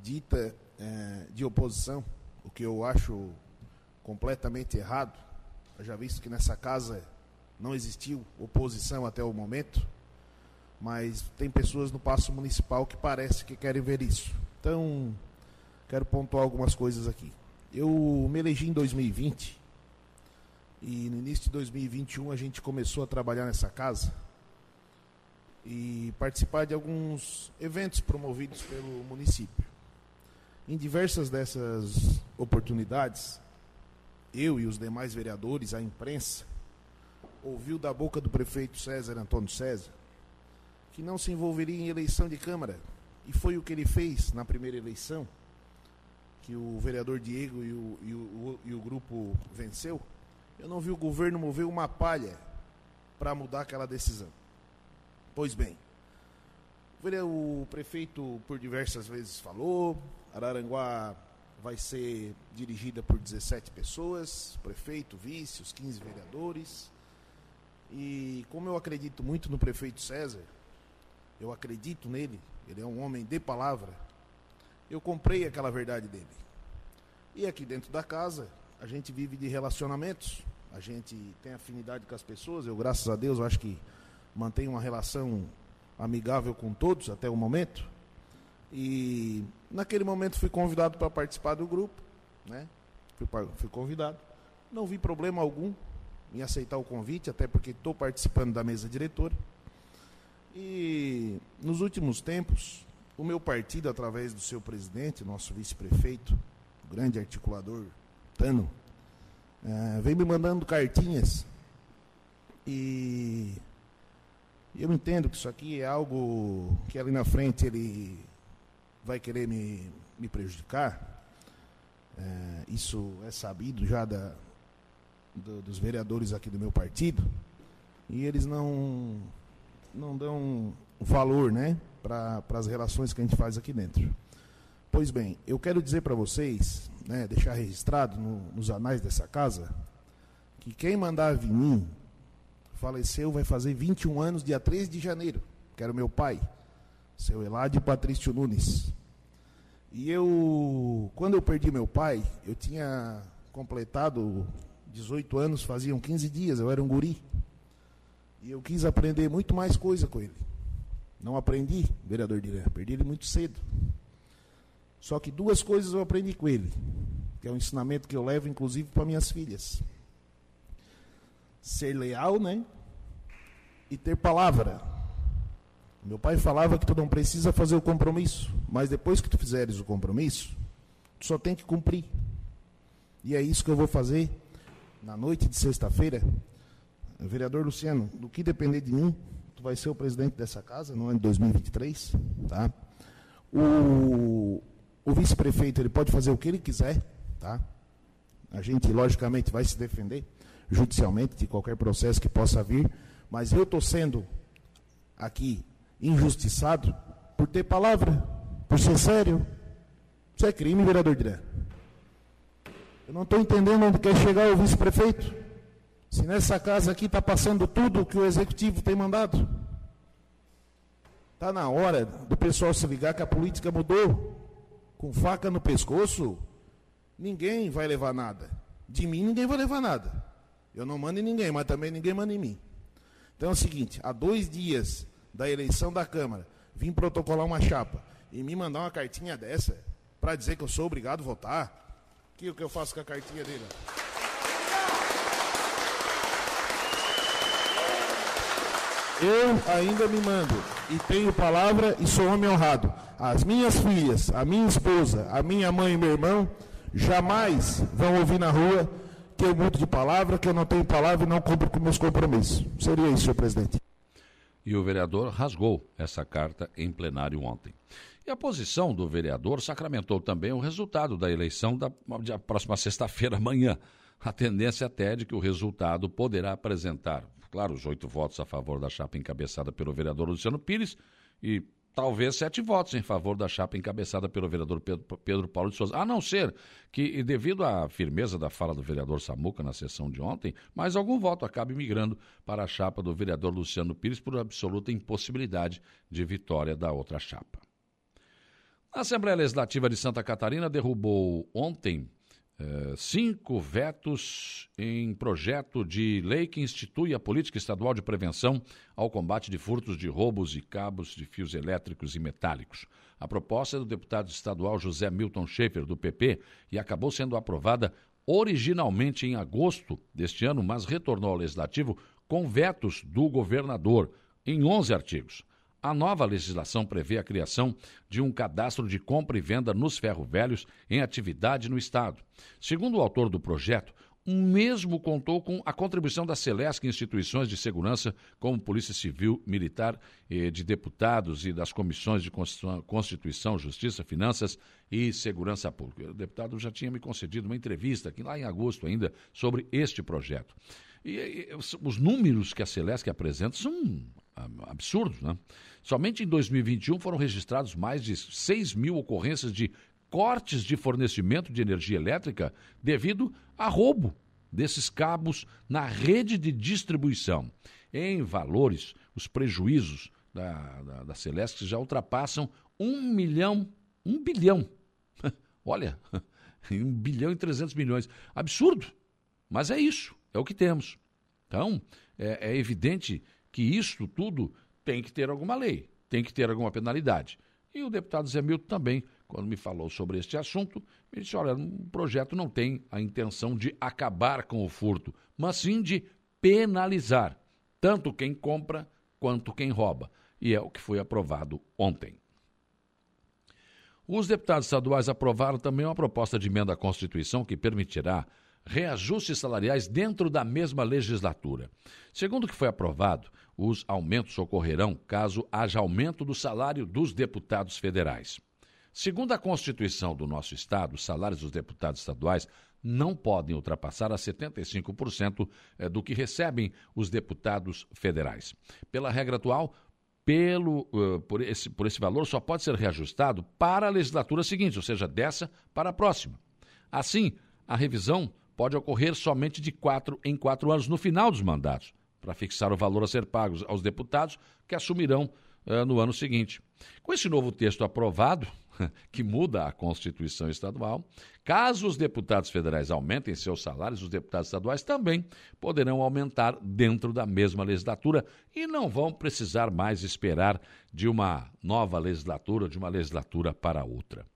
[SPEAKER 4] dita é, de oposição, o que eu acho completamente errado, já visto que nessa casa não existiu oposição até o momento, mas tem pessoas no Paço Municipal que parece que querem ver isso. Então, quero pontuar algumas coisas aqui. Eu me elegi em 2020 e no início de 2021 a gente começou a trabalhar nessa casa e participar de alguns eventos promovidos pelo município. Em diversas dessas oportunidades, eu e os demais vereadores, a imprensa, ouviu da boca do prefeito César Antônio César que não se envolveria em eleição de Câmara. E foi o que ele fez na primeira eleição, que o vereador Diego e o, e o, e o grupo venceu. Eu não vi o governo mover uma palha para mudar aquela decisão. Pois bem, o prefeito por diversas vezes falou, Araranguá vai ser dirigida por 17 pessoas, prefeito, vice, os 15 vereadores. E como eu acredito muito no prefeito César, eu acredito nele, ele é um homem de palavra, eu comprei aquela verdade dele. E aqui dentro da casa, a gente vive de relacionamentos, a gente tem afinidade com as pessoas, eu, graças a Deus, acho que mantenho uma relação amigável com todos até o momento. E naquele momento fui convidado para participar do grupo, né? Fui, fui convidado. Não vi problema algum em aceitar o convite, até porque estou participando da mesa diretora. E nos últimos tempos, o meu partido, através do seu presidente, nosso vice-prefeito, o grande articulador Tano, é, vem me mandando cartinhas. E eu entendo que isso aqui é algo que ali na frente ele vai querer me, me prejudicar. É, isso é sabido já da, do, dos vereadores aqui do meu partido. E eles não, não dão valor né, para as relações que a gente faz aqui dentro. Pois bem, eu quero dizer para vocês, né, deixar registrado no, nos anais dessa casa, que quem mandava em mim faleceu, vai fazer 21 anos, dia 3 de janeiro, que era o meu pai seu Eladio Patrício Nunes. E eu, quando eu perdi meu pai, eu tinha completado 18 anos, faziam 15 dias, eu era um guri. E eu quis aprender muito mais coisa com ele. Não aprendi, vereador Diré, perdi ele muito cedo. Só que duas coisas eu aprendi com ele, que é um ensinamento que eu levo, inclusive, para minhas filhas. Ser leal, né? E ter palavra. Meu pai falava que tu não precisa fazer o compromisso, mas depois que tu fizeres o compromisso, tu só tem que cumprir. E é isso que eu vou fazer na noite de sexta-feira. Vereador Luciano, do que depender de mim, tu vai ser o presidente dessa casa no ano de 2023, tá? O, o vice-prefeito, ele pode fazer o que ele quiser, tá? A gente, logicamente, vai se defender judicialmente de qualquer processo que possa vir, mas eu estou sendo aqui injustiçado por ter palavra, por ser sério. Isso é crime, vereador Diré. Eu não estou entendendo onde quer chegar o vice-prefeito. Se nessa casa aqui está passando tudo o que o executivo tem mandado. Está na hora do pessoal se ligar que a política mudou. Com faca no pescoço, ninguém vai levar nada. De mim ninguém vai levar nada. Eu não mando em ninguém, mas também ninguém manda em mim. Então é o seguinte, há dois dias da eleição da Câmara, vim protocolar uma chapa e me mandar uma cartinha dessa para dizer que eu sou obrigado a votar, o que, que eu faço com a cartinha dele? Eu ainda me mando e tenho palavra e sou homem honrado. As minhas filhas, a minha esposa, a minha mãe e meu irmão jamais vão ouvir na rua que eu mudo de palavra, que eu não tenho palavra e não cumpro com meus compromissos. Seria isso, senhor presidente
[SPEAKER 1] e o vereador rasgou essa carta em plenário ontem. E a posição do vereador sacramentou também o resultado da eleição da, da próxima sexta-feira, amanhã. A tendência até é de que o resultado poderá apresentar, claro, os oito votos a favor da chapa encabeçada pelo vereador Luciano Pires e talvez sete votos em favor da chapa encabeçada pelo vereador Pedro, Pedro, Paulo de Souza. A não ser que, devido à firmeza da fala do vereador Samuca na sessão de ontem, mais algum voto acabe migrando para a chapa do vereador Luciano Pires por absoluta impossibilidade de vitória da outra chapa. A Assembleia Legislativa de Santa Catarina derrubou ontem eh, cinco vetos em projeto de lei que institui a política estadual de prevenção ao combate de furtos de roubos e cabos de fios elétricos e metálicos. A proposta é do deputado estadual José Milton Schaefer, do PP, e acabou sendo aprovada originalmente em agosto deste ano, mas retornou ao legislativo com vetos do governador em 11 artigos. A nova legislação prevê a criação de um cadastro de compra e venda nos ferro-velhos em atividade no Estado. Segundo o autor do projeto, o mesmo contou com a contribuição da Celesc instituições de segurança, como Polícia Civil, Militar, de deputados e das comissões de Constituição, Justiça, Finanças e Segurança Pública. O deputado já tinha me concedido uma entrevista aqui lá em agosto ainda sobre este projeto. E, e os números que a Celesc apresenta são absurdos, né? Somente em 2021 foram registrados mais de 6 mil ocorrências de cortes de fornecimento de energia elétrica devido a roubo desses cabos na rede de distribuição. Em valores, os prejuízos da, da, da Celeste já ultrapassam um milhão, um bilhão. Olha, um bilhão e trezentos milhões. Absurdo, mas é isso, é o que temos. Então, é, é evidente que isso tudo tem que ter alguma lei, tem que ter alguma penalidade. E o deputado Zé Milton também, quando me falou sobre este assunto, me disse: olha, o projeto não tem a intenção de acabar com o furto, mas sim de penalizar tanto quem compra quanto quem rouba. E é o que foi aprovado ontem. Os deputados estaduais aprovaram também uma proposta de emenda à Constituição que permitirá reajustes salariais dentro da mesma legislatura. Segundo o que foi aprovado, os aumentos ocorrerão caso haja aumento do salário dos deputados federais. Segundo a Constituição do nosso Estado, os salários dos deputados estaduais não podem ultrapassar a 75% eh, do que recebem os deputados federais. Pela regra atual, pelo, uh, por, esse, por esse valor só pode ser reajustado para a legislatura seguinte, ou seja, dessa para a próxima. Assim, a revisão pode ocorrer somente de quatro em quatro anos no final dos mandatos, para fixar o valor a ser pago aos deputados que assumirão uh, no ano seguinte. Com esse novo texto aprovado, que muda a Constituição Estadual, caso os deputados federais aumentem seus salários, os deputados estaduais também poderão aumentar dentro da mesma legislatura e não vão precisar mais esperar de uma nova legislatura, de uma legislatura para outra.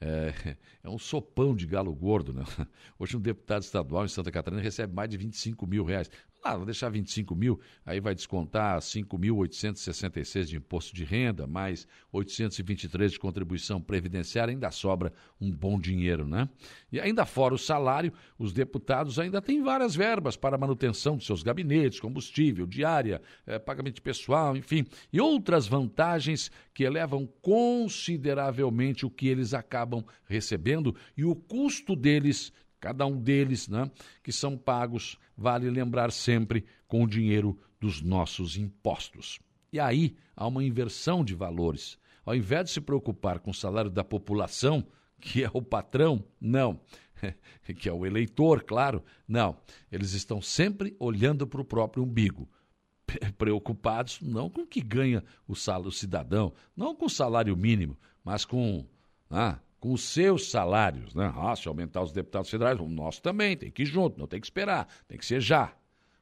[SPEAKER 1] É, é, um sopão de galo gordo, né? Hoje um deputado estadual em Santa Catarina recebe mais de 25 mil reais. Ah, vou deixar 25 mil, aí vai descontar 5.866 de imposto de renda, mais 823 de contribuição previdenciária, ainda sobra um bom dinheiro, né? E ainda fora o salário, os deputados ainda têm várias verbas para manutenção de seus gabinetes, combustível, diária, eh, pagamento pessoal, enfim, e outras vantagens que elevam consideravelmente o que eles acabam recebendo e o custo deles cada um deles, né, que são pagos, vale lembrar sempre, com o dinheiro dos nossos impostos. E aí há uma inversão de valores. Ao invés de se preocupar com o salário da população, que é o patrão, não, que é o eleitor, claro, não. Eles estão sempre olhando para o próprio umbigo preocupados não com o que ganha o, salário, o cidadão, não com o salário mínimo, mas com ah, com os seus salários, né? Ah, se aumentar os deputados federais, o nosso também, tem que ir junto, não tem que esperar, tem que ser já.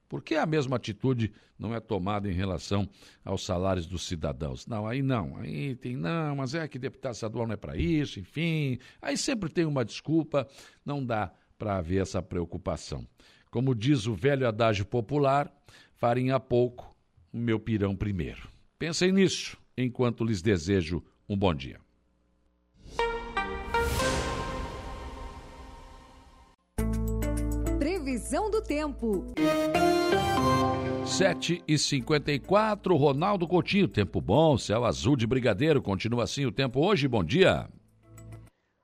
[SPEAKER 1] Por que a mesma atitude não é tomada em relação aos salários dos cidadãos? Não, aí não, aí tem, não, mas é que deputado estadual não é para isso, enfim. Aí sempre tem uma desculpa, não dá para haver essa preocupação. Como diz o velho adágio popular, farinha pouco, meu pirão primeiro. Pensem nisso enquanto lhes desejo um bom dia.
[SPEAKER 5] Previsão do tempo.
[SPEAKER 1] 7 e 54 Ronaldo Coutinho, tempo bom, céu azul de brigadeiro, continua assim o tempo hoje, bom dia.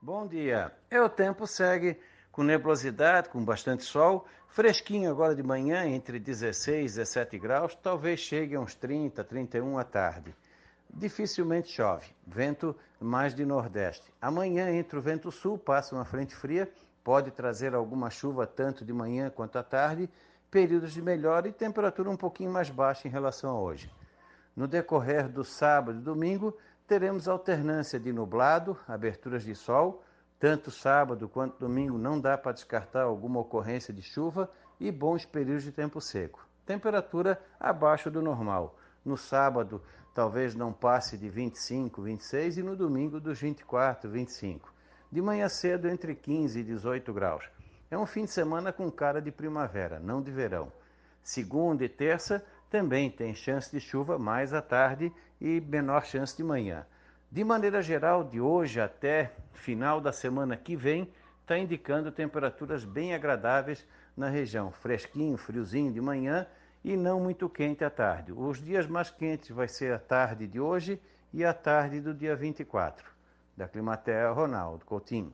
[SPEAKER 6] Bom dia, é o tempo segue com nebulosidade, com bastante sol, fresquinho agora de manhã, entre 16 e 17 graus, talvez chegue a uns 30, 31 à tarde. Dificilmente chove, vento mais de nordeste. Amanhã, entre o vento sul, passa uma frente fria, Pode trazer alguma chuva tanto de manhã quanto à tarde, períodos de melhora e temperatura um pouquinho mais baixa em relação a hoje. No decorrer do sábado e domingo, teremos alternância de nublado, aberturas de sol, Tanto sábado quanto domingo não dá para descartar alguma ocorrência de chuva e bons períodos de tempo seco. Temperatura abaixo do normal. No sábado, talvez não passe de 25, 26 e no domingo dos 24, 25. De manhã cedo, entre 15 e 18 graus. É um fim de semana com cara de primavera, não de verão. Segunda e terça também tem chance de chuva mais à tarde e menor chance de manhã. De maneira geral, de hoje até final da semana que vem, está indicando temperaturas bem agradáveis na região. Fresquinho, friozinho de manhã e não muito quente à tarde. Os dias mais quentes vai ser a tarde de hoje e a tarde do dia 24. Da Climatea, Ronaldo Coutinho.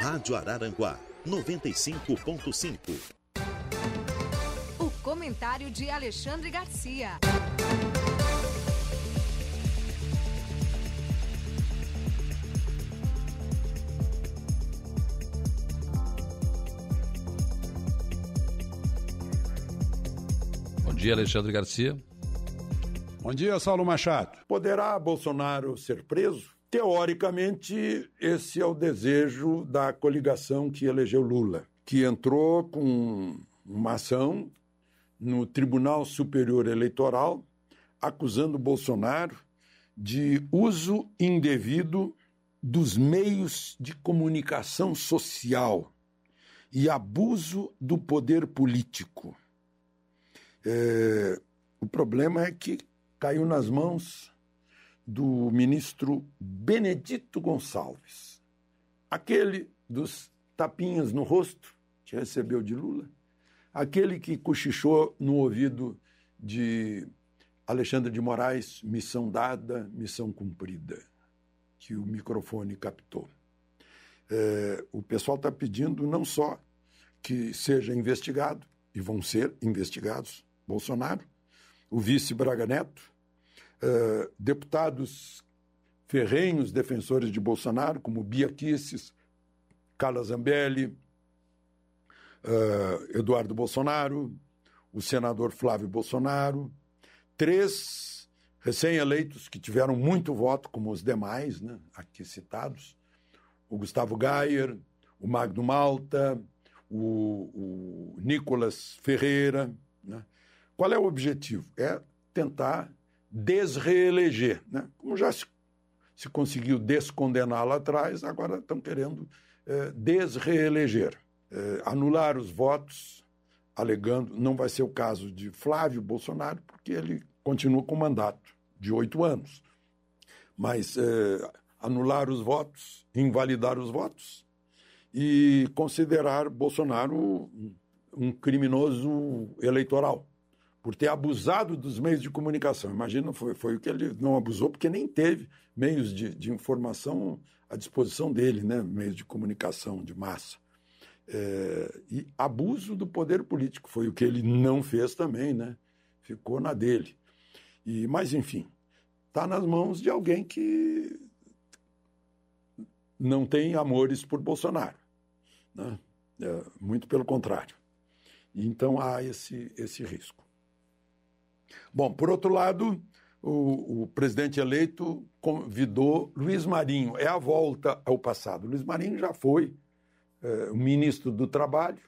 [SPEAKER 2] Rádio Araranguá 95.5.
[SPEAKER 5] O comentário de Alexandre Garcia.
[SPEAKER 1] Bom dia, Alexandre Garcia.
[SPEAKER 7] Bom dia, Saulo Machado. Poderá Bolsonaro ser preso? Teoricamente, esse é o desejo da coligação que elegeu Lula, que entrou com uma ação no Tribunal Superior Eleitoral acusando Bolsonaro de uso indevido dos meios de comunicação social e abuso do poder político. É, o problema é que caiu nas mãos do ministro Benedito Gonçalves, aquele dos tapinhas no rosto que recebeu de Lula, aquele que cochichou no ouvido de Alexandre de Moraes, missão dada, missão cumprida, que o microfone captou. É, o pessoal está pedindo não só que seja investigado, e vão ser investigados, Bolsonaro, o vice Braga Neto, uh, deputados ferrenhos defensores de Bolsonaro, como Bia Kisses, Carla Zambelli, uh, Eduardo Bolsonaro, o senador Flávio Bolsonaro, três recém-eleitos que tiveram muito voto, como os demais, né, aqui citados, o Gustavo Gayer, o Magno Malta, o, o Nicolas Ferreira. Né? Qual é o objetivo? É tentar desreeleger. Né? Como já se, se conseguiu descondenar lá atrás, agora estão querendo é, desreeleger, é, anular os votos, alegando, não vai ser o caso de Flávio Bolsonaro, porque ele continua com mandato de oito anos. Mas é, anular os votos, invalidar os votos e considerar Bolsonaro um criminoso eleitoral por ter abusado dos meios de comunicação. Imagina, foi, foi o que ele não abusou, porque nem teve meios de, de informação à disposição dele, né? meios de comunicação de massa. É, e abuso do poder político foi o que ele não fez também, né? ficou na dele. E, mas, enfim, está nas mãos de alguém que não tem amores por Bolsonaro. Né? É, muito pelo contrário. Então há esse, esse risco. Bom, por outro lado, o, o, presidente eleito convidou Luiz Marinho. É a volta ao passado. Luiz Marinho já foi é, ministro do Trabalho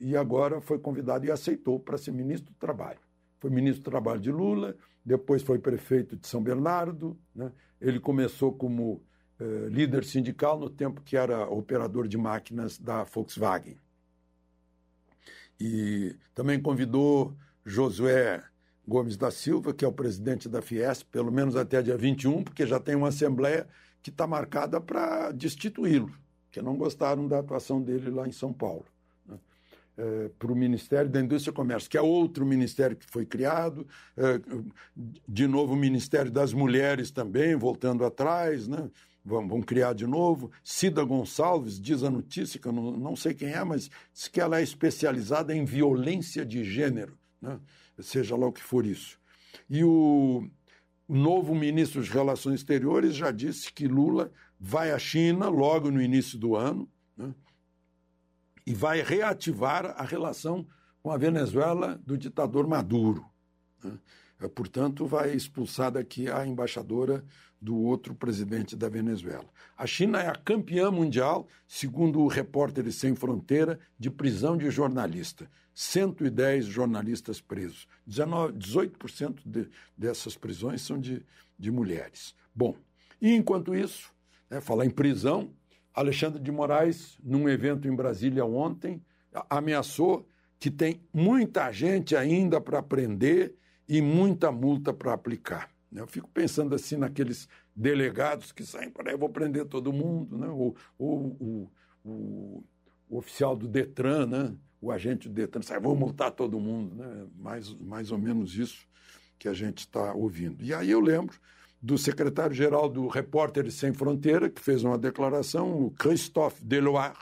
[SPEAKER 7] e agora foi convidado e aceitou para ser ministro do Trabalho. Foi ministro do Trabalho de Lula, depois foi prefeito de São Bernardo. Né? Ele começou como é, líder sindical no tempo que era operador de máquinas da Volkswagen. E também convidou Josué Gomes da Silva, que é o presidente da Fiesp, pelo menos até dia 21, porque já tem uma assembleia que está marcada para destituí-lo, que não gostaram da atuação dele lá em São Paulo. Né? É, para o Ministério da Indústria e Comércio, que é outro ministério que foi criado, é, de novo o Ministério das Mulheres também, voltando atrás, né? Vão, vão, criar de novo. Cida Gonçalves diz a notícia, que eu não, não sei quem é, mas diz que ela é especializada em violência de gênero. Né? Seja lá o que for isso. E o, novo ministro de Relações Exteriores já disse que Lula vai à China logo no início do ano né, e vai reativar a relação com a Venezuela do ditador Maduro. Né. Eh, portanto, vai expulsar daqui a embaixadora do outro presidente da Venezuela. A China é a campeã mundial, segundo o Repórteres Sem Fronteira, de prisão de jornalista. 110 jornalistas presos. 19, 18% de, dessas prisões são de, de mulheres. Bom, e enquanto isso, né, falar em prisão, Alexandre de Moraes, num evento em Brasília ontem, ameaçou que tem muita gente ainda para prender e muita multa para aplicar. Eu fico pensando assim naqueles delegados que saem para aí, vou prender todo mundo, né? ou, ou o, o, o, oficial do Detran, né? O agente do Detran, vou multar todo mundo. Né? Mais, mais ou menos isso que a gente está ouvindo. E aí eu lembro do secretário-geral do Repórteres Sem Fronteira, que fez uma declaração, o Christophe Deloire,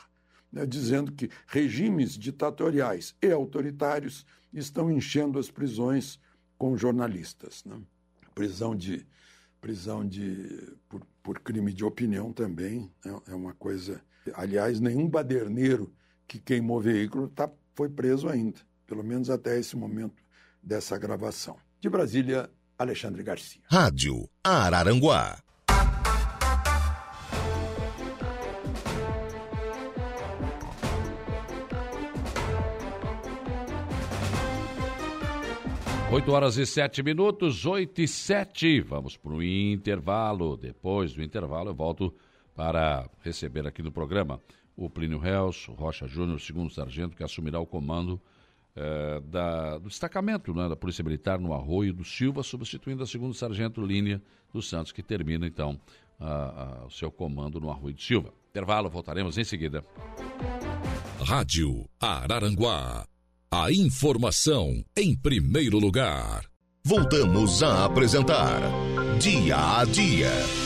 [SPEAKER 7] né, dizendo que regimes ditatoriais e autoritários estão enchendo as prisões com jornalistas. Né? Prisão de prisão de por, por, crime de opinião também é, é, uma coisa. Aliás, nenhum baderneiro que queimou veículo tá, foi preso ainda, pelo menos até esse momento dessa gravação. De Brasília, Alexandre Garcia.
[SPEAKER 2] Rádio Araranguá.
[SPEAKER 1] 8 horas e 7 minutos, 8 e 7. Vamos para o intervalo. Depois do intervalo, eu volto para receber aqui no programa o Plínio Reus, o Rocha Júnior, segundo sargento, que assumirá o comando eh, da, do destacamento né, da Polícia Militar no Arroio do Silva, substituindo a segundo sargento Línia dos Santos, que termina então a, a, o seu comando no Arroio do Silva. Intervalo, voltaremos em seguida.
[SPEAKER 2] Rádio Araranguá. A informação em primeiro lugar. Voltamos a apresentar Dia a Dia.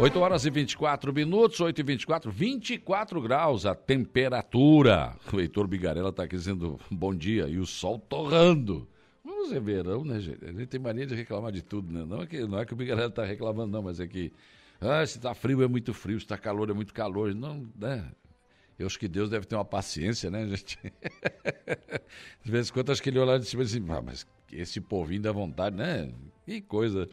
[SPEAKER 1] Oito horas e 24 minutos, 8 e 24, 24 graus a temperatura. O Heitor Bigarella está aqui dizendo bom dia e o sol torrando. Vamos ver verão, né, gente? A gente tem mania de reclamar de tudo, né? Não é que, não é que o Bigarella está reclamando, não, mas é que ah, se está frio é muito frio, se está calor é muito calor. Não, né? Eu acho que Deus deve ter uma paciência, né, gente? De vez em quando acho que ele olha de cima e diz assim, ah, mas esse povinho dá vontade, né? Que coisa.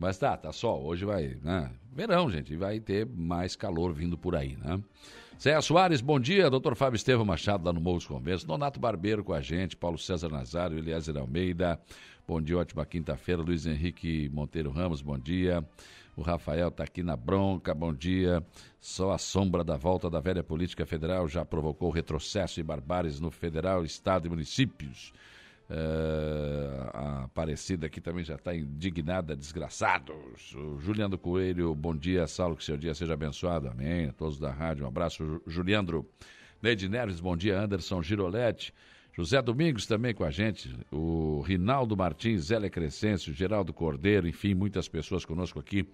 [SPEAKER 1] Mas tá, tá só. Hoje vai, né? Verão, gente. Vai ter mais calor vindo por aí, né? Céia Soares, bom dia. Doutor Fábio Estevam Machado, lá no Morros Convenço. Donato Barbeiro com a gente. Paulo César Nazário, Eliezer Almeida. Bom dia, ótima quinta-feira. Luiz Henrique Monteiro Ramos, bom dia. O Rafael tá aqui na bronca, bom dia. Só a sombra da volta da velha política federal já provocou retrocesso e barbáries no federal, estado e municípios. Uh, a Aparecida aqui também já está indignada, desgraçados. O Juliano Coelho, bom dia, Saulo, que seu dia seja abençoado, amém. A todos da rádio, um abraço, Juliandro. Neide Neves, bom dia, Anderson Girolete. José Domingos também com a gente, o Rinaldo Martins, Zélia Crescêncio, Geraldo Cordeiro, enfim, muitas pessoas conosco aqui,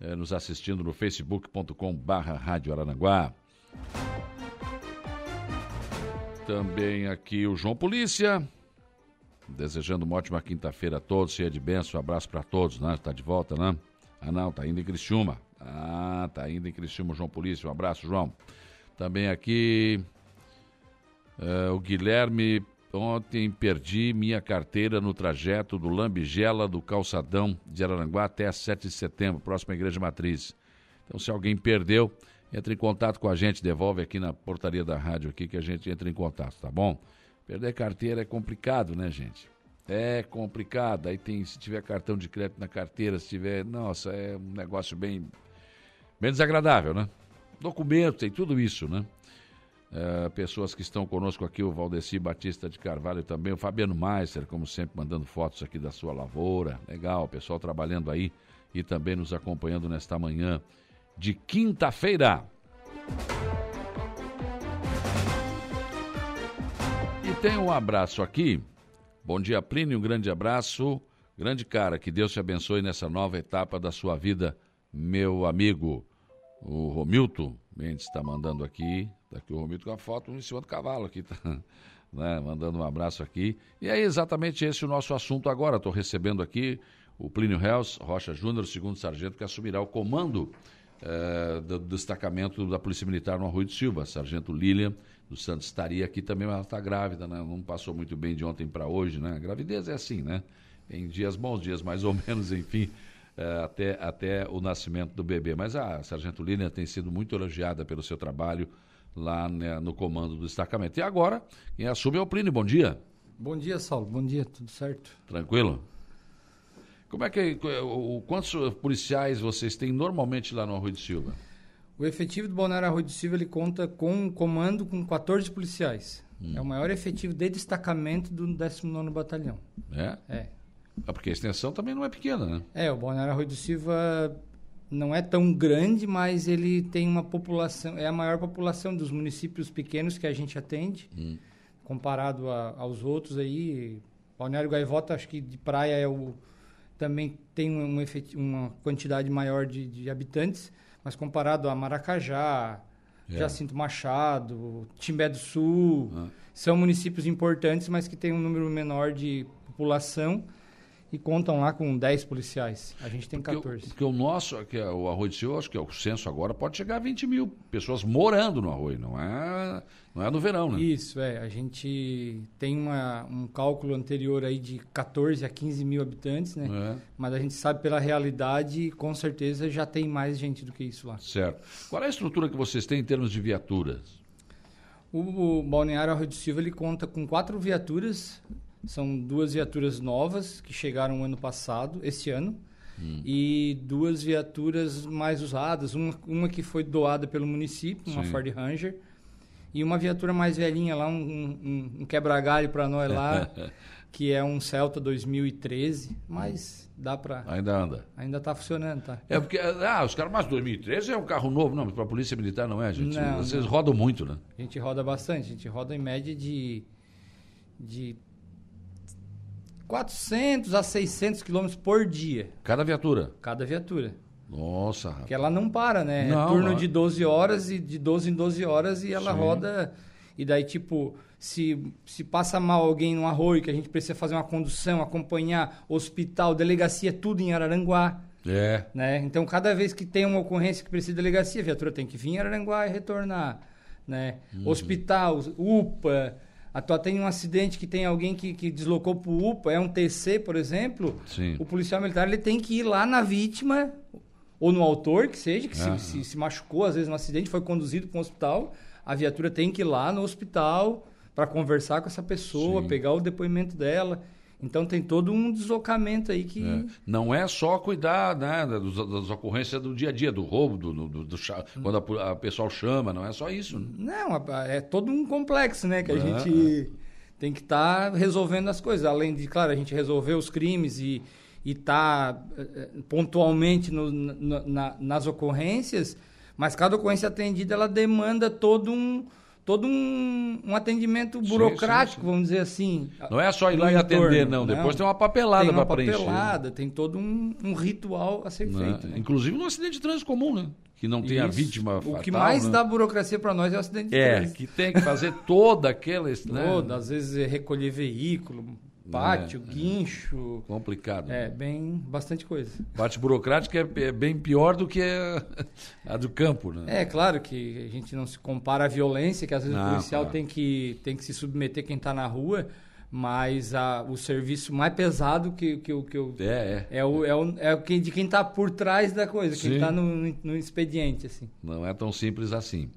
[SPEAKER 1] eh, nos assistindo no facebook.com barra Rádio Aranaguá. Também aqui o João Polícia, Desejando uma ótima quinta-feira a todos, cheia de bênção. Um abraço para todos, né? Está de volta, né? Ah, não, tá indo em Criciúma. Ah, tá indo em Criciúma, João Polícia. Um abraço, João. Também aqui uh, o Guilherme. Ontem perdi minha carteira no trajeto do Lambigela do Calçadão de Araranguá até 7 de setembro, próxima Igreja Matriz. Então, se alguém perdeu, entre em contato com a gente, devolve aqui na portaria da rádio aqui que a gente entra em contato, tá bom? Perder carteira é complicado, né, gente? É complicado. Aí tem, se tiver cartão de crédito na carteira, se tiver. Nossa, é um negócio bem. bem desagradável, né? Documento, tem tudo isso, né? É, pessoas que estão conosco aqui, o Valdeci Batista de Carvalho também, o Fabiano Meister, como sempre, mandando fotos aqui da sua lavoura. Legal, pessoal trabalhando aí e também nos acompanhando nesta manhã de quinta-feira. Tem um abraço aqui. Bom dia, Plínio. Um grande abraço. Grande cara, que Deus te abençoe nessa nova etapa da sua vida, meu amigo. O Romilton Mendes está mandando aqui. Está aqui o Romilton com a foto em cima do cavalo aqui. Tá, né, mandando um abraço aqui. E é exatamente esse o nosso assunto agora. Estou recebendo aqui o Plínio Reus Rocha Júnior, segundo sargento, que assumirá o comando eh, do destacamento da Polícia Militar no Arroio de Silva. Sargento Lilian dos Santos estaria aqui também, mas ela está grávida, né? Não passou muito bem de ontem para hoje, né? A gravidez é assim, né? Em dias bons, dias mais ou menos, enfim, eh, até, até o nascimento do bebê. Mas a Sargento Lilian tem sido muito elogiada pelo seu trabalho lá né, no comando do destacamento. E agora, quem assume é o Plínio. Bom dia.
[SPEAKER 8] Bom dia, Saulo. Bom dia, tudo certo?
[SPEAKER 1] Tranquilo? Como é que o, quantos policiais vocês têm normalmente lá no Arroio de Silva?
[SPEAKER 8] O efetivo do Balneário Arroio de Silva ele conta com um comando com 14 policiais. Hum. É o maior efetivo de destacamento do 19 Batalhão.
[SPEAKER 1] É?
[SPEAKER 8] É.
[SPEAKER 1] Ah, porque a extensão também não é pequena, né?
[SPEAKER 8] É, o Balneário Arroio de Silva não é tão grande, mas ele tem uma população, é a maior população dos municípios pequenos que a gente atende, hum. comparado a, aos outros aí. Balneário Gaivota, acho que de praia é o também tem um, uma quantidade maior de, de, habitantes, mas comparado a Maracajá, é. Jacinto Machado, Timbé do Sul, ah. são municípios importantes, mas que têm um número menor de população e contam lá com 10 policiais. A gente tem
[SPEAKER 1] porque
[SPEAKER 8] 14.
[SPEAKER 1] O, porque o nosso, que é o Arroio de Silva, acho que é o censo agora, pode chegar a 20 mil pessoas morando no Arroio, não é, não é no verão, né?
[SPEAKER 8] Isso, é. A gente tem uma, um cálculo anterior aí de 14 a 15 mil habitantes, né? É. Mas a gente sabe pela realidade, com certeza já tem mais gente do que isso lá.
[SPEAKER 1] Certo. Qual é a estrutura que vocês têm em termos de viaturas?
[SPEAKER 8] O, o Balneário Arroio de Silva ele conta com quatro viaturas são duas viaturas novas que chegaram ano passado, esse ano, hum. e duas viaturas mais usadas. Uma, uma que foi doada pelo município, uma Sim. Ford Ranger, e uma viatura mais velhinha lá, um, um, um quebra-galho para nós lá, que é um Celta 2013, mas dá para...
[SPEAKER 1] Ainda anda.
[SPEAKER 8] Ainda está funcionando, tá?
[SPEAKER 1] É porque, ah, os caras, mas 2013 é um carro novo, não, mas para a Polícia Militar não é, gente.
[SPEAKER 8] Não,
[SPEAKER 1] Vocês
[SPEAKER 8] não.
[SPEAKER 1] rodam muito, né?
[SPEAKER 8] A gente roda bastante, a gente roda em média de... de 400 a 600 quilômetros por dia.
[SPEAKER 1] Cada viatura?
[SPEAKER 8] Cada viatura.
[SPEAKER 1] Nossa, rapaz.
[SPEAKER 8] Porque ela não para, né? Não, é turno não. de 12 horas e de 12 em 12 horas e ela Sim. roda. E daí, tipo, se, se passa mal alguém no arroio, que a gente precisa fazer uma condução, acompanhar hospital, delegacia, tudo em Araranguá.
[SPEAKER 1] É.
[SPEAKER 8] Né? Então, cada vez que tem uma ocorrência que precisa de delegacia, a viatura tem que vir em Araranguá e retornar. Né? Uhum. Hospital, UPA, a tua tem um acidente que tem alguém que, que deslocou para o UPA, é um TC, por exemplo,
[SPEAKER 1] Sim.
[SPEAKER 8] o policial militar ele tem que ir lá na vítima, ou no autor, que seja, que se, se, se, machucou, às vezes, no acidente, foi conduzido para um hospital, a viatura tem que ir lá no hospital para conversar com essa pessoa, Sim. pegar o depoimento dela. Então tem todo um deslocamento aí que.
[SPEAKER 1] É. Não é só cuidar né, das, das, ocorrências do dia a dia, do roubo, do, do, do quando a, a pessoal chama, não é só isso. Né?
[SPEAKER 8] Não, é todo um complexo, né? Que a é. gente tem que estar tá resolvendo as coisas. Além de, claro, a gente resolver os crimes e estar tá, eh, eh, pontualmente no, na, nas ocorrências, mas cada ocorrência atendida ela demanda todo um todo um, um atendimento burocrático, sim, sim, sim. vamos dizer assim.
[SPEAKER 1] Não é só ir lá e atender, não. Depois não. tem uma papelada para preencher. Tem
[SPEAKER 8] uma papelada, tem todo um, um, ritual a ser não, feito. Né?
[SPEAKER 1] Inclusive no acidente de trânsito comum, né? Que não tem Isso. a vítima
[SPEAKER 8] O que mais né? dá burocracia para nós é o acidente de
[SPEAKER 1] é,
[SPEAKER 8] trânsito.
[SPEAKER 1] É, que tem que fazer toda aquela... Né?
[SPEAKER 8] Toda, às vezes é recolher veículo, pátio, é, guincho.
[SPEAKER 1] Complicado.
[SPEAKER 8] É, bem, bastante coisa.
[SPEAKER 1] Parte burocrática é, é bem pior do que a, do campo, né?
[SPEAKER 8] É, claro que a gente não se compara à violência, que às vezes não, o policial claro. tem, que, tem que se submeter quem está na rua, mas a, o serviço mais pesado que, que, que eu...
[SPEAKER 1] É,
[SPEAKER 8] é. É, o, é, o, é o que, de quem está por trás da coisa, Sim. quem está no, no expediente, assim.
[SPEAKER 1] Não é tão simples assim.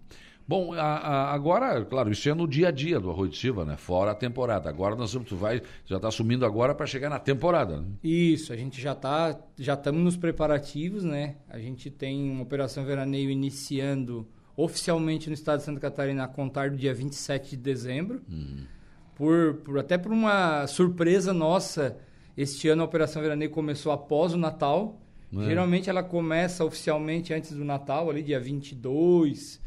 [SPEAKER 1] Bom, a, a, agora, claro, isso é no dia a dia do Arroio de Silva, né? Fora a temporada. Agora nós vamos, tu vai, já está assumindo agora para chegar na temporada. Né?
[SPEAKER 8] Isso, a gente já está, já estamos nos preparativos, né? A gente tem uma operação veraneio iniciando oficialmente no estado de Santa Catarina a contar do dia 27 de dezembro. Hum. Por, por, até por uma surpresa nossa, este ano a operação veraneio começou após o Natal. É. Geralmente ela começa oficialmente antes do Natal, ali dia 22,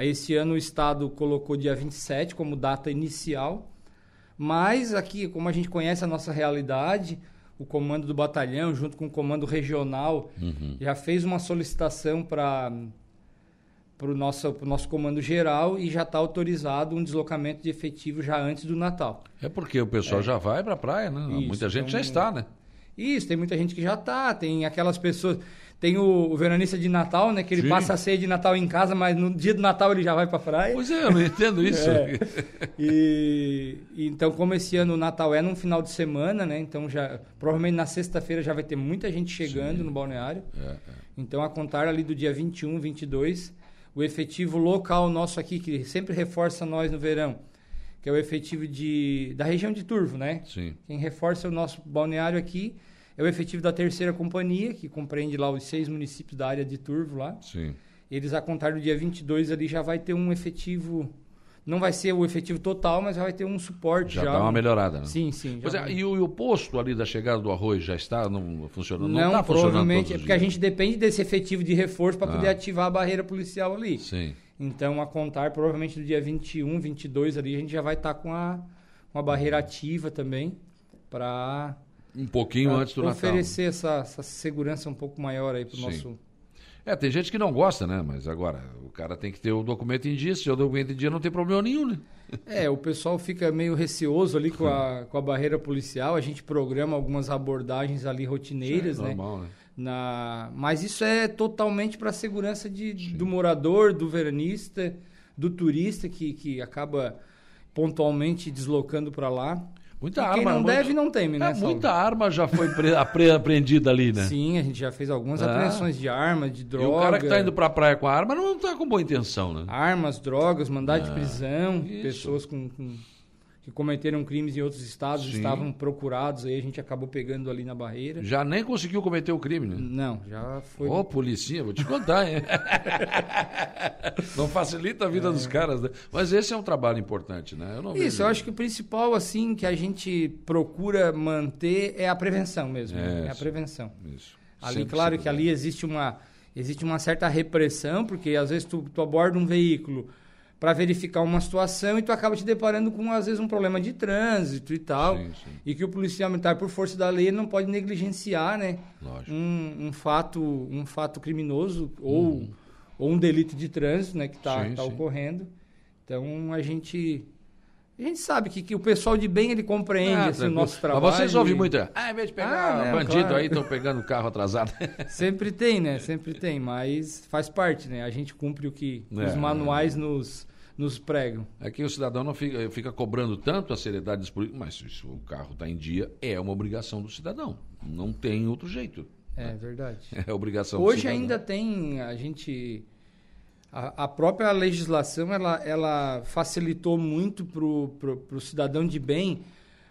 [SPEAKER 8] Aí esse ano o Estado colocou dia 27 como data inicial, mas aqui, como a gente conhece a nossa realidade, o comando do batalhão, junto com o comando regional, uhum. já fez uma solicitação para para o nosso, nosso comando geral e já está autorizado um deslocamento de efetivo já antes do Natal.
[SPEAKER 1] É porque o pessoal é. já vai para a praia, né? Isso, Muita gente então, já está, né?
[SPEAKER 8] Isso, tem muita gente que já tá, tem aquelas pessoas. Tem o, o veranista de Natal, né? Que ele
[SPEAKER 1] Sim.
[SPEAKER 8] passa a ceia de Natal em casa, mas no dia do Natal ele já vai pra praia.
[SPEAKER 1] Pois é, eu não entendo isso.
[SPEAKER 8] É. E, e então, como esse ano o Natal é num final de semana, né? Então já provavelmente na sexta-feira já vai ter muita gente chegando no balneário.
[SPEAKER 1] É,
[SPEAKER 8] Então a contar ali do dia 21, 22, o efetivo local nosso aqui que sempre reforça nós no verão, que é o efetivo de da região de Turvo, né?
[SPEAKER 1] Sim.
[SPEAKER 8] Quem reforça o nosso balneário aqui é o efetivo da terceira companhia, que compreende lá os seis municípios da área de Turvo lá.
[SPEAKER 1] Sim.
[SPEAKER 8] Eles a contar do dia 22 ali já vai ter um efetivo não vai ser o efetivo total, mas já vai ter um suporte
[SPEAKER 1] Já,
[SPEAKER 8] já.
[SPEAKER 1] dá uma melhorada, né?
[SPEAKER 8] Sim, sim.
[SPEAKER 1] É, e, o, e o posto ali da chegada do arroz já está não, funcionando? Não,
[SPEAKER 8] Não,
[SPEAKER 1] funcionando
[SPEAKER 8] provavelmente é porque a
[SPEAKER 1] dias.
[SPEAKER 8] gente depende desse efetivo de reforço para
[SPEAKER 1] Ah.
[SPEAKER 8] poder ativar a barreira policial ali.
[SPEAKER 1] Sim.
[SPEAKER 8] Então, a contar provavelmente do dia 21, 22 ali, a gente já vai estar com a, com a barreira ativa também para
[SPEAKER 1] Um pouquinho antes do Natal.
[SPEAKER 8] oferecer essa, essa segurança um pouco maior aí para o
[SPEAKER 1] Sim.
[SPEAKER 8] nosso...
[SPEAKER 1] É, tem gente que não gosta, né? Mas agora, o cara tem que ter o documento em dia. Se o documento em dia, não tem problema nenhum, né?
[SPEAKER 8] É, o pessoal fica meio receoso ali com a, com a barreira policial. A gente programa algumas abordagens ali rotineiras,
[SPEAKER 1] é
[SPEAKER 8] né?
[SPEAKER 1] normal, né?
[SPEAKER 8] Na... Mas isso é totalmente para a segurança de, do morador, do veranista, do turista que, que acaba pontualmente deslocando para lá.
[SPEAKER 1] Muita
[SPEAKER 8] E
[SPEAKER 1] arma.
[SPEAKER 8] quem não
[SPEAKER 1] muito-
[SPEAKER 8] deve não teme, né?
[SPEAKER 1] É, muita arma já foi pre- apre- apreendida ali, né?
[SPEAKER 8] Sim, a gente já fez algumas
[SPEAKER 1] Ah.
[SPEAKER 8] apreensões de armas, de
[SPEAKER 1] E
[SPEAKER 8] droga.
[SPEAKER 1] o cara que tá indo pra praia com a arma não tá com boa intenção, né?
[SPEAKER 8] Armas, drogas, mandado de prisão,
[SPEAKER 1] isso.
[SPEAKER 8] pessoas com, com- que cometeram crimes em outros estados
[SPEAKER 1] Sim.
[SPEAKER 8] estavam procurados, aí a gente acabou pegando ali na barreira.
[SPEAKER 1] Já nem conseguiu cometer o crime, né?
[SPEAKER 8] Não, já foi.
[SPEAKER 1] Ô, policinha, vou te contar, hein? Não facilita a vida dos caras, né? Mas esse é um trabalho importante, né? Eu não
[SPEAKER 8] Isso,
[SPEAKER 1] vejo-
[SPEAKER 8] eu acho que o principal, assim, que a gente procura manter é a prevenção mesmo.
[SPEAKER 1] É,
[SPEAKER 8] É, a prevenção.
[SPEAKER 1] Isso.
[SPEAKER 8] Ali,
[SPEAKER 1] Sempre
[SPEAKER 8] claro que ali existe uma, existe uma certa repressão, porque às vezes tu, tu aborda um veículo para verificar uma situação e tu acaba te deparando com, às vezes, um problema de trânsito e tal.
[SPEAKER 1] Sim, sim.
[SPEAKER 8] E que o policial militar, por força da lei, não pode negligenciar, né? Um, um fato, um fato criminoso ou, ou um delito de trânsito, né? Que está
[SPEAKER 1] Uhum.
[SPEAKER 8] Tá
[SPEAKER 1] sim.
[SPEAKER 8] ocorrendo. Então, a gente... A gente sabe que, que o pessoal de bem, ele compreende
[SPEAKER 1] Ah,
[SPEAKER 8] esse
[SPEAKER 1] tranquilo.
[SPEAKER 8] nosso trabalho.
[SPEAKER 1] Mas vocês ouvem muito, é, ah, em vez de pegar
[SPEAKER 8] Ah,
[SPEAKER 1] bandido
[SPEAKER 8] claro.
[SPEAKER 1] aí, estão pegando o carro atrasado.
[SPEAKER 8] Sempre tem, né? Sempre tem, mas faz parte, né? A gente cumpre o que
[SPEAKER 1] É,
[SPEAKER 8] os manuais nos, nos pregam.
[SPEAKER 1] Aqui o cidadão não fica, fica cobrando tanto a seriedade dos políticos, mas se o carro está em dia, é uma obrigação do cidadão. Não tem outro jeito.
[SPEAKER 8] É verdade.
[SPEAKER 1] É obrigação do
[SPEAKER 8] Hoje
[SPEAKER 1] cidadão.
[SPEAKER 8] ainda tem a gente a, a própria legislação ela, ela facilitou muito pro, pro cidadão de bem.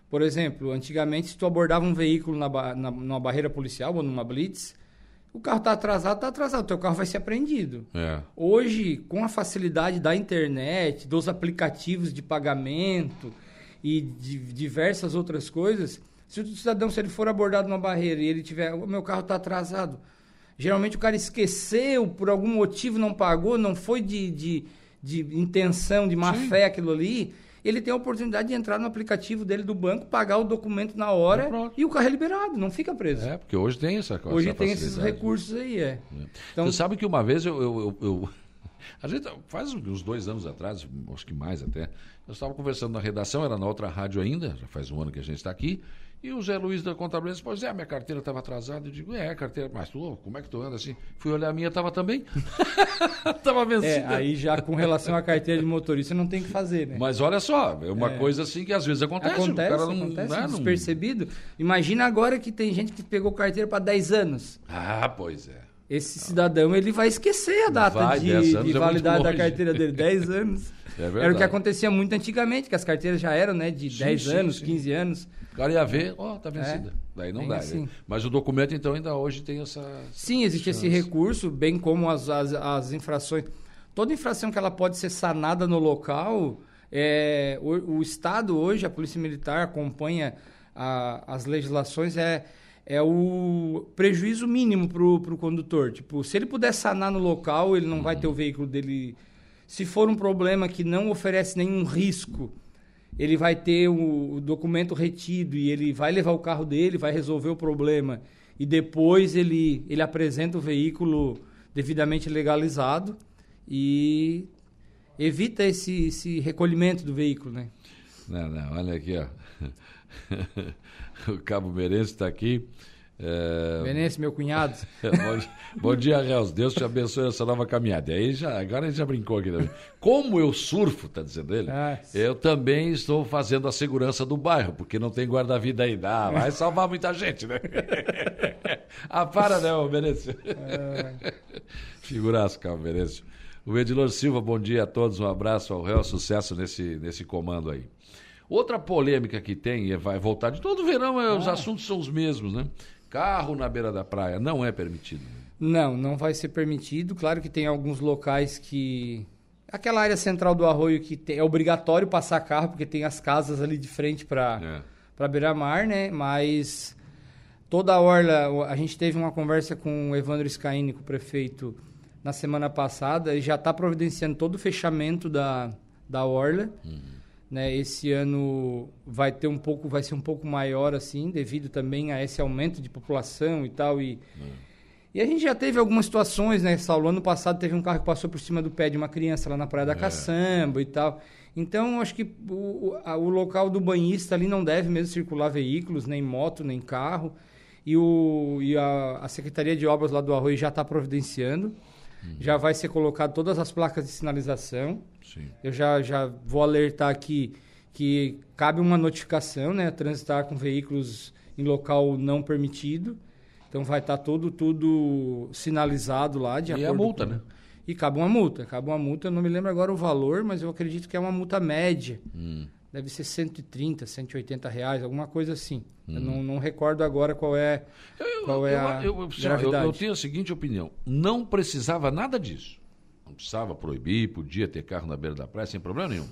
[SPEAKER 8] Por exemplo, antigamente se tu abordava um veículo na, na, numa barreira policial ou numa blitz, o carro está atrasado, está atrasado, teu carro vai ser apreendido.
[SPEAKER 1] É.
[SPEAKER 8] Hoje, com a facilidade da internet, dos aplicativos de pagamento e de diversas outras coisas, se o cidadão se ele for abordado numa barreira e ele tiver, o meu carro está atrasado, geralmente o cara esqueceu, por algum motivo não pagou, não foi de, de, de intenção, de má fé aquilo ali, ele tem a oportunidade de entrar no aplicativo dele do banco, pagar o documento na hora
[SPEAKER 1] Pronto.
[SPEAKER 8] e o carro é liberado, não fica preso.
[SPEAKER 1] É, porque hoje tem essa coisa.
[SPEAKER 8] Hoje tem esses recursos aí, é. Então,
[SPEAKER 1] Você sabe que uma vez eu. eu, eu- eu- a gente, faz uns dois anos atrás, acho que mais até, eu estava conversando na redação, era na outra rádio ainda, já faz um ano que a gente está aqui, e o Zé Luiz da Contabilidade disse, pois é, minha carteira estava atrasada. Eu digo, é, carteira, mas tu, como é que tu anda assim? Fui olhar a minha, estava também. Estava
[SPEAKER 8] É,
[SPEAKER 1] vencida.
[SPEAKER 8] aí já com relação à carteira de motorista não tem o que fazer, né?
[SPEAKER 1] Mas olha só, é uma
[SPEAKER 8] É.
[SPEAKER 1] coisa assim que às vezes acontece.
[SPEAKER 8] Acontece,
[SPEAKER 1] o cara não,
[SPEAKER 8] acontece
[SPEAKER 1] né, não-
[SPEAKER 8] despercebido. Imagina agora que tem gente que pegou carteira para 10 anos.
[SPEAKER 1] Ah, pois é.
[SPEAKER 8] Esse cidadão, ele vai esquecer a data
[SPEAKER 1] Vai,
[SPEAKER 8] de,
[SPEAKER 1] 10
[SPEAKER 8] de
[SPEAKER 1] é
[SPEAKER 8] validade da
[SPEAKER 1] longe.
[SPEAKER 8] carteira dele. 10 anos.
[SPEAKER 1] É
[SPEAKER 8] Era o que acontecia muito antigamente, que as carteiras já eram, né, de
[SPEAKER 1] Sim,
[SPEAKER 8] 10
[SPEAKER 1] sim,
[SPEAKER 8] anos,
[SPEAKER 1] sim.
[SPEAKER 8] 15 anos.
[SPEAKER 1] O cara ia ver, ó, tá vencida. Daí não dá.
[SPEAKER 8] assim.
[SPEAKER 1] né? Mas o documento, então, ainda hoje tem essa.
[SPEAKER 8] Sim, existe esse
[SPEAKER 1] chance.
[SPEAKER 8] recurso, bem como as, as, as infrações. Toda infração que ela pode ser sanada no local, é, o, o Estado hoje, a Polícia Militar acompanha a- as legislações, é, é o prejuízo mínimo para o condutor. Tipo, se ele puder sanar no local, ele não vai ter o veículo dele. Se for um problema que não oferece nenhum risco, ele vai ter o, documento retido e ele vai levar o carro dele, vai resolver o problema e depois ele, ele apresenta o veículo devidamente legalizado e evita esse, esse recolhimento do veículo, né?
[SPEAKER 1] Não, não, olha aqui, ó. o Cabo Merense está aqui.
[SPEAKER 8] É... Menense, meu cunhado.
[SPEAKER 1] bom, bom, dia, Reus. Deus te abençoe essa nova caminhada. Aí já, agora ele já brincou aqui também. Como eu surfo, tá dizendo ele, ah, eu também estou fazendo a segurança do bairro, porque não tem guarda-vida aí. Ah, vai salvar muita gente, né? ah, para, né, Menense? É... Figuraço, Cabo Merense. O Edilor Silva, bom dia a todos. Um abraço ao Reus, sucesso nesse, nesse comando aí. Outra polêmica que tem, e vai voltar de todo verão, é, os ah. assuntos são os mesmos, né? Carro na beira da praia não é permitido.
[SPEAKER 8] Não, não vai ser permitido. Claro que tem alguns locais que. Aquela área central do arroio que tem... é obrigatório passar carro, porque tem as casas ali de frente para é. beira-mar, né? Mas toda a orla, a gente teve uma conversa com o Evandro Scaini, com o prefeito, na semana passada, e já está providenciando todo o fechamento da, da orla. Uhum. Né, esse ano vai ter um pouco, vai ser um pouco maior assim, devido também a esse aumento de população e tal. E, hum. e a gente já teve algumas situações, né, Saulo? Ano passado teve um carro que passou por cima do pé de uma criança lá na Praia da é. Caçamba e tal. Então, acho que o, a, o local do banhista ali não deve mesmo circular veículos, nem moto, nem carro. E, o, e a, a Secretaria de Obras lá do Arroio já está providenciando. Uhum. Já vai ser colocado todas as placas de sinalização. Sim. Eu já, já vou alertar aqui que cabe uma notificação, né? Transitar com veículos em local não permitido. Então vai estar tá todo tudo sinalizado lá de
[SPEAKER 1] e acordo a multa, com... né?
[SPEAKER 8] E cabe uma multa. Cabe uma multa, eu não me lembro agora o valor, mas eu acredito que é uma multa média. Hum. Deve ser 130, 180 reais, alguma coisa assim. Hum. Eu não, não, recordo agora qual é, qual é a eu, eu, gravidade.
[SPEAKER 1] Eu, eu tenho a seguinte opinião. Não precisava nada disso. Precisava proibir, podia ter carro na beira da praia sem problema nenhum.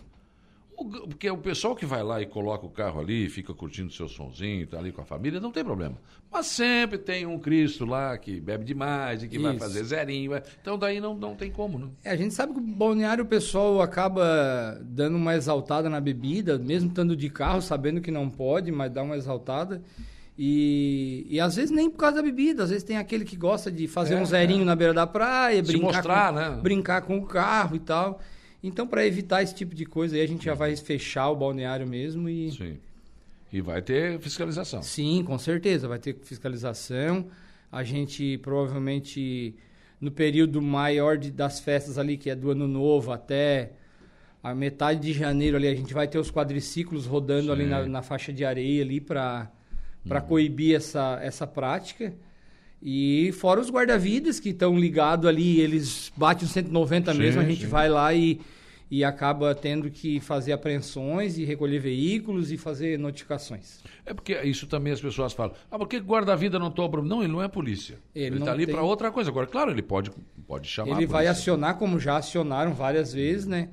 [SPEAKER 1] Porque o pessoal que vai lá e coloca o carro ali, fica curtindo seu sonzinho, tá ali com a família, não tem problema. Mas sempre tem um Cristo lá que bebe demais e que Isso. vai fazer zerinho. Então daí não, não tem como, né?
[SPEAKER 8] É, a gente sabe que o balneário o pessoal acaba dando uma exaltada na bebida, mesmo estando de carro, sabendo que não pode, mas dá uma exaltada. E, e às vezes nem por causa da bebida, às vezes tem aquele que gosta de fazer é, um zerinho é. na beira da praia, brincar, mostrar, com, né? brincar com o carro e tal. Então, para evitar esse tipo de coisa, aí a gente já vai fechar o balneário mesmo e.
[SPEAKER 1] Sim. E vai ter fiscalização.
[SPEAKER 8] Sim, com certeza, vai ter fiscalização. A gente provavelmente, no período maior de, das festas ali, que é do ano novo até a metade de janeiro ali, a gente vai ter os quadriciclos rodando Sim. ali na, na, faixa de areia ali para uhum. coibir essa, essa prática. E fora os guarda-vidas que estão ligados ali, eles batem os 190 sim, mesmo, a gente sim. vai lá e, e acaba tendo que fazer apreensões e recolher veículos e fazer notificações.
[SPEAKER 1] É porque isso também as pessoas falam. Ah, por que guarda-vida não toma Não, ele não é polícia. Ele está ali tem... para outra coisa. Agora, claro, ele pode, pode chamar.
[SPEAKER 8] Ele vai acionar, como já acionaram várias vezes, né?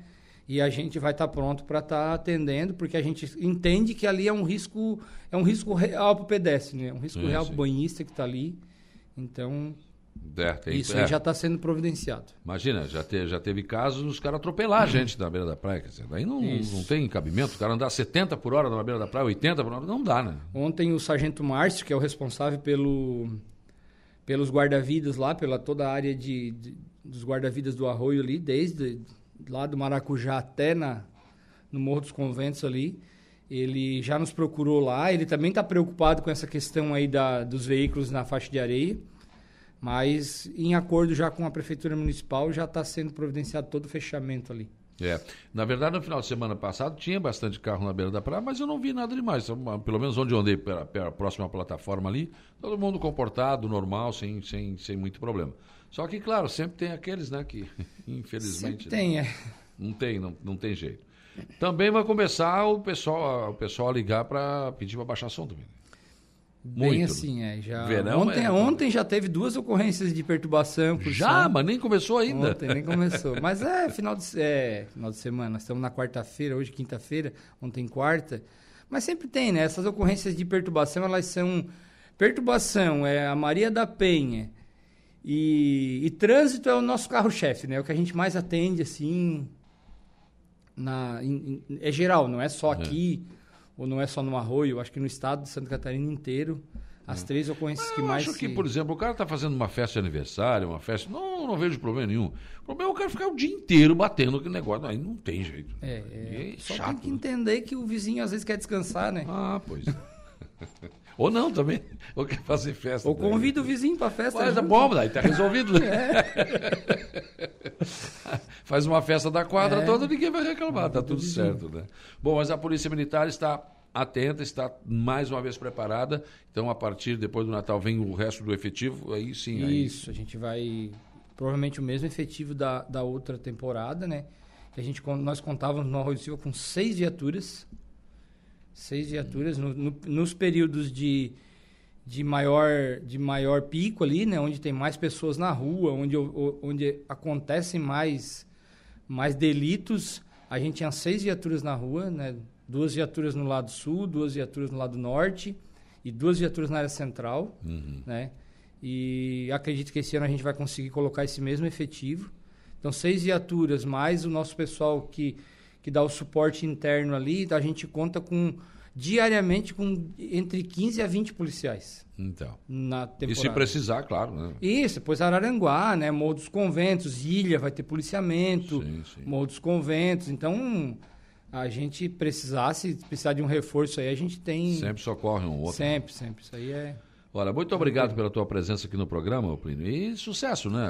[SPEAKER 8] E a gente vai estar tá pronto para estar tá atendendo, porque a gente entende que ali é um risco, é um risco real para o pedestre, né? É um risco sim, real para o banhista que está ali. Então, é, tem, isso é. já está sendo providenciado.
[SPEAKER 1] Imagina, já, te, já teve casos dos caras atropelar a gente na beira da praia. Quer dizer, daí não, não tem cabimento. O cara andar 70 por hora na beira da praia, 80 por hora, não dá, né?
[SPEAKER 8] Ontem o sargento Márcio, que é o responsável pelo, pelos guarda-vidas lá, pela toda a área de, de dos guarda-vidas do Arroio ali, desde lá do Maracujá até na, no Morro dos Conventos ali, ele já nos procurou lá, ele também está preocupado com essa questão aí da, dos veículos na faixa de areia, mas em acordo já com a Prefeitura Municipal já está sendo providenciado todo o fechamento ali.
[SPEAKER 1] É, na verdade no final de semana passado tinha bastante carro na beira da praia, mas eu não vi nada demais, pelo menos onde eu andei, pela, pela próxima plataforma ali, todo mundo comportado, normal, sem, sem, sem muito problema. Só que, claro, sempre tem aqueles, né, que infelizmente...
[SPEAKER 8] Sempre tem,
[SPEAKER 1] é. Não tem, não, não tem jeito. Também vai começar o pessoal, o pessoal a ligar para pedir para baixar som também.
[SPEAKER 8] Bem Muito. assim, é. Já... Verão ontem, é... ontem já teve duas ocorrências de perturbação.
[SPEAKER 1] já, som. mas nem começou ainda.
[SPEAKER 8] Ontem nem começou. mas é final de, é, final de semana. Nós estamos na quarta-feira, hoje quinta-feira, ontem quarta. Mas sempre tem, né? Essas ocorrências de perturbação, elas são... Perturbação é a Maria da Penha. E, e trânsito é o nosso carro-chefe, né? É o que a gente mais atende, assim, na, em, em, é geral, não é só aqui, ou não é só no Arroio, acho que no estado de Santa Catarina inteiro, As três ocorrências que
[SPEAKER 1] Eu
[SPEAKER 8] mais
[SPEAKER 1] acho que,
[SPEAKER 8] se-
[SPEAKER 1] por exemplo, o cara está fazendo uma festa de aniversário, uma festa. Não, não vejo problema nenhum. O problema é o cara ficar o dia inteiro batendo aquele negócio. Aí não tem jeito.
[SPEAKER 8] É, é,
[SPEAKER 1] E
[SPEAKER 8] só
[SPEAKER 1] chato,
[SPEAKER 8] tem que
[SPEAKER 1] né?
[SPEAKER 8] entender que o vizinho às vezes quer descansar, né?
[SPEAKER 1] Ah, pois. Ou não também. Ou quer fazer festa.
[SPEAKER 8] Ou convida o vizinho pra festa.
[SPEAKER 1] Mas é
[SPEAKER 8] junto.
[SPEAKER 1] bom, daí tá resolvido. né? Faz uma festa da quadra
[SPEAKER 8] É.
[SPEAKER 1] toda, ninguém vai reclamar, tá tudo certo, né? Bom, mas a Polícia Militar está atenta, está mais uma vez preparada. Então, a partir depois do Natal vem o resto do efetivo, aí sim. Aí,
[SPEAKER 8] Isso, a gente vai. Provavelmente o mesmo efetivo da, da outra temporada, né? A gente, nós contávamos no Arroio Silva com seis viaturas. Seis viaturas no- no- nos períodos de, de, maior, de maior pico ali, né? Onde tem mais pessoas na rua, onde, onde acontecem mais, mais delitos. A gente tinha seis viaturas na rua, né? Duas viaturas no lado sul, duas viaturas no lado norte e duas viaturas na área central, né? E acredito que esse ano a gente vai conseguir colocar esse mesmo efetivo. Então, seis viaturas, mais o nosso pessoal que, que dá o suporte interno ali, a gente conta com diariamente com entre 15 a 20 policiais
[SPEAKER 1] Então.
[SPEAKER 8] na temporada.
[SPEAKER 1] E se precisar, claro, né?
[SPEAKER 8] Isso, depois Araranguá, né? Morro dos Conventos, Ilha vai ter policiamento,
[SPEAKER 1] Sim, sim.
[SPEAKER 8] Morro dos Conventos. Então, a gente precisasse, precisar de um reforço aí, a gente tem.
[SPEAKER 1] Sempre socorre um outro.
[SPEAKER 8] Sempre, sempre. Isso aí é.
[SPEAKER 1] Olha, muito obrigado pela tua presença aqui no programa, Plínio. E sucesso, né?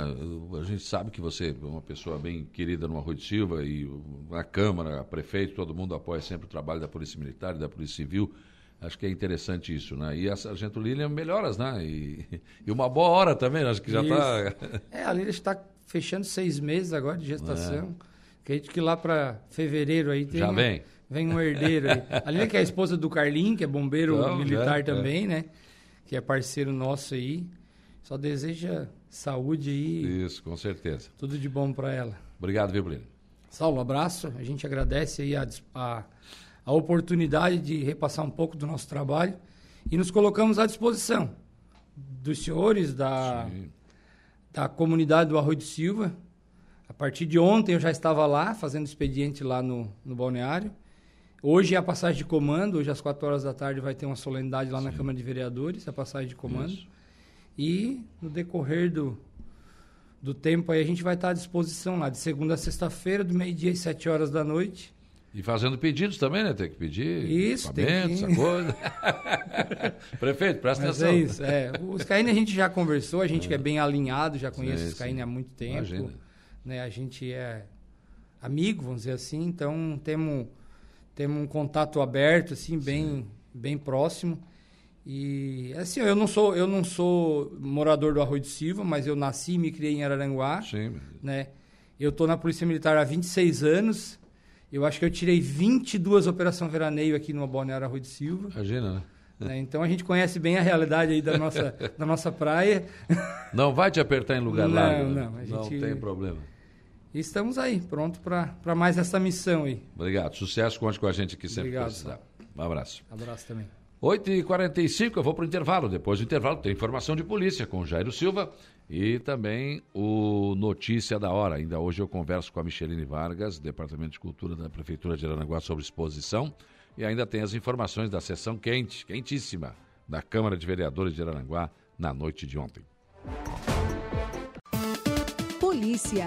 [SPEAKER 1] A gente sabe que você é uma pessoa bem querida no Arroio de Silva e a Câmara, a prefeito, todo mundo apoia sempre o trabalho da Polícia Militar e da Polícia Civil. Acho que é interessante isso, né? E a Sargento Lilian melhoras, né? E, e uma boa hora também, acho que já está...
[SPEAKER 8] É, a Lília está fechando seis meses agora de gestação. Acredito que lá para fevereiro aí tem.
[SPEAKER 1] É. Já vem?
[SPEAKER 8] Vem um herdeiro aí. A Lília que é a esposa do Carlinho, que é bombeiro
[SPEAKER 1] Então,
[SPEAKER 8] militar
[SPEAKER 1] é,
[SPEAKER 8] também, né? Que é parceiro nosso aí. Só deseja saúde aí,
[SPEAKER 1] Isso, com certeza.
[SPEAKER 8] tudo de bom para ela.
[SPEAKER 1] Obrigado, viu, Plínio?
[SPEAKER 8] Saulo, abraço. A gente agradece aí a, a, a oportunidade de repassar um pouco do nosso trabalho e nos colocamos à disposição dos senhores, da,
[SPEAKER 1] Sim.
[SPEAKER 8] da comunidade do Arroio de Silva. A partir de ontem eu já estava lá, fazendo expediente lá no, no balneário. Hoje é a passagem de comando, hoje às 4 horas da tarde vai ter uma solenidade lá na Câmara de Vereadores, a passagem de comando.
[SPEAKER 1] Isso.
[SPEAKER 8] E no decorrer do, do tempo aí a gente vai estar à disposição lá, de segunda a sexta-feira, do meio-dia às 7 horas da noite.
[SPEAKER 1] E fazendo pedidos também, né? Tem que pedir
[SPEAKER 8] Isso, tem que-
[SPEAKER 1] essa coisa. Prefeito, presta
[SPEAKER 8] Mas
[SPEAKER 1] atenção.
[SPEAKER 8] é isso, é. Os Skyne a gente já conversou, a gente que é bem alinhado, já conhece
[SPEAKER 1] Sim,
[SPEAKER 8] os
[SPEAKER 1] sim.
[SPEAKER 8] há muito tempo.
[SPEAKER 1] Imagina.
[SPEAKER 8] Né? A gente é amigo, vamos dizer assim, então temos, temos um contato aberto, assim, bem, bem próximo. E assim, eu não sou eu não sou morador do Arroio de Silva, mas eu nasci e me criei em Araranguá,
[SPEAKER 1] Sim.
[SPEAKER 8] né? Eu tô na Polícia Militar há 26 anos. Eu acho que eu tirei 22 operação veraneio aqui no Balneário Arroio de Silva.
[SPEAKER 1] Imagina, né?
[SPEAKER 8] né? Então a gente conhece bem a realidade aí da nossa, da nossa praia.
[SPEAKER 1] Não vai te apertar em lugar
[SPEAKER 8] Não,
[SPEAKER 1] largo. né?
[SPEAKER 8] não, gente-
[SPEAKER 1] tem problema.
[SPEAKER 8] E estamos aí, pronto para mais essa missão aí.
[SPEAKER 1] Obrigado. Sucesso, conte com a gente aqui sempre
[SPEAKER 8] Obrigado,
[SPEAKER 1] precisar. Um abraço.
[SPEAKER 8] Abraço também.
[SPEAKER 1] 8h45, eu vou para o intervalo. Depois do intervalo tem informação de polícia com o Jairo Silva e também o Notícia da Hora. Ainda hoje eu converso com a Micheline Vargas, Departamento de Cultura da Prefeitura de Aranaguá sobre exposição. E ainda tem as informações da sessão quente, quentíssima, da Câmara de Vereadores de Aranaguá na noite de ontem.
[SPEAKER 5] Polícia.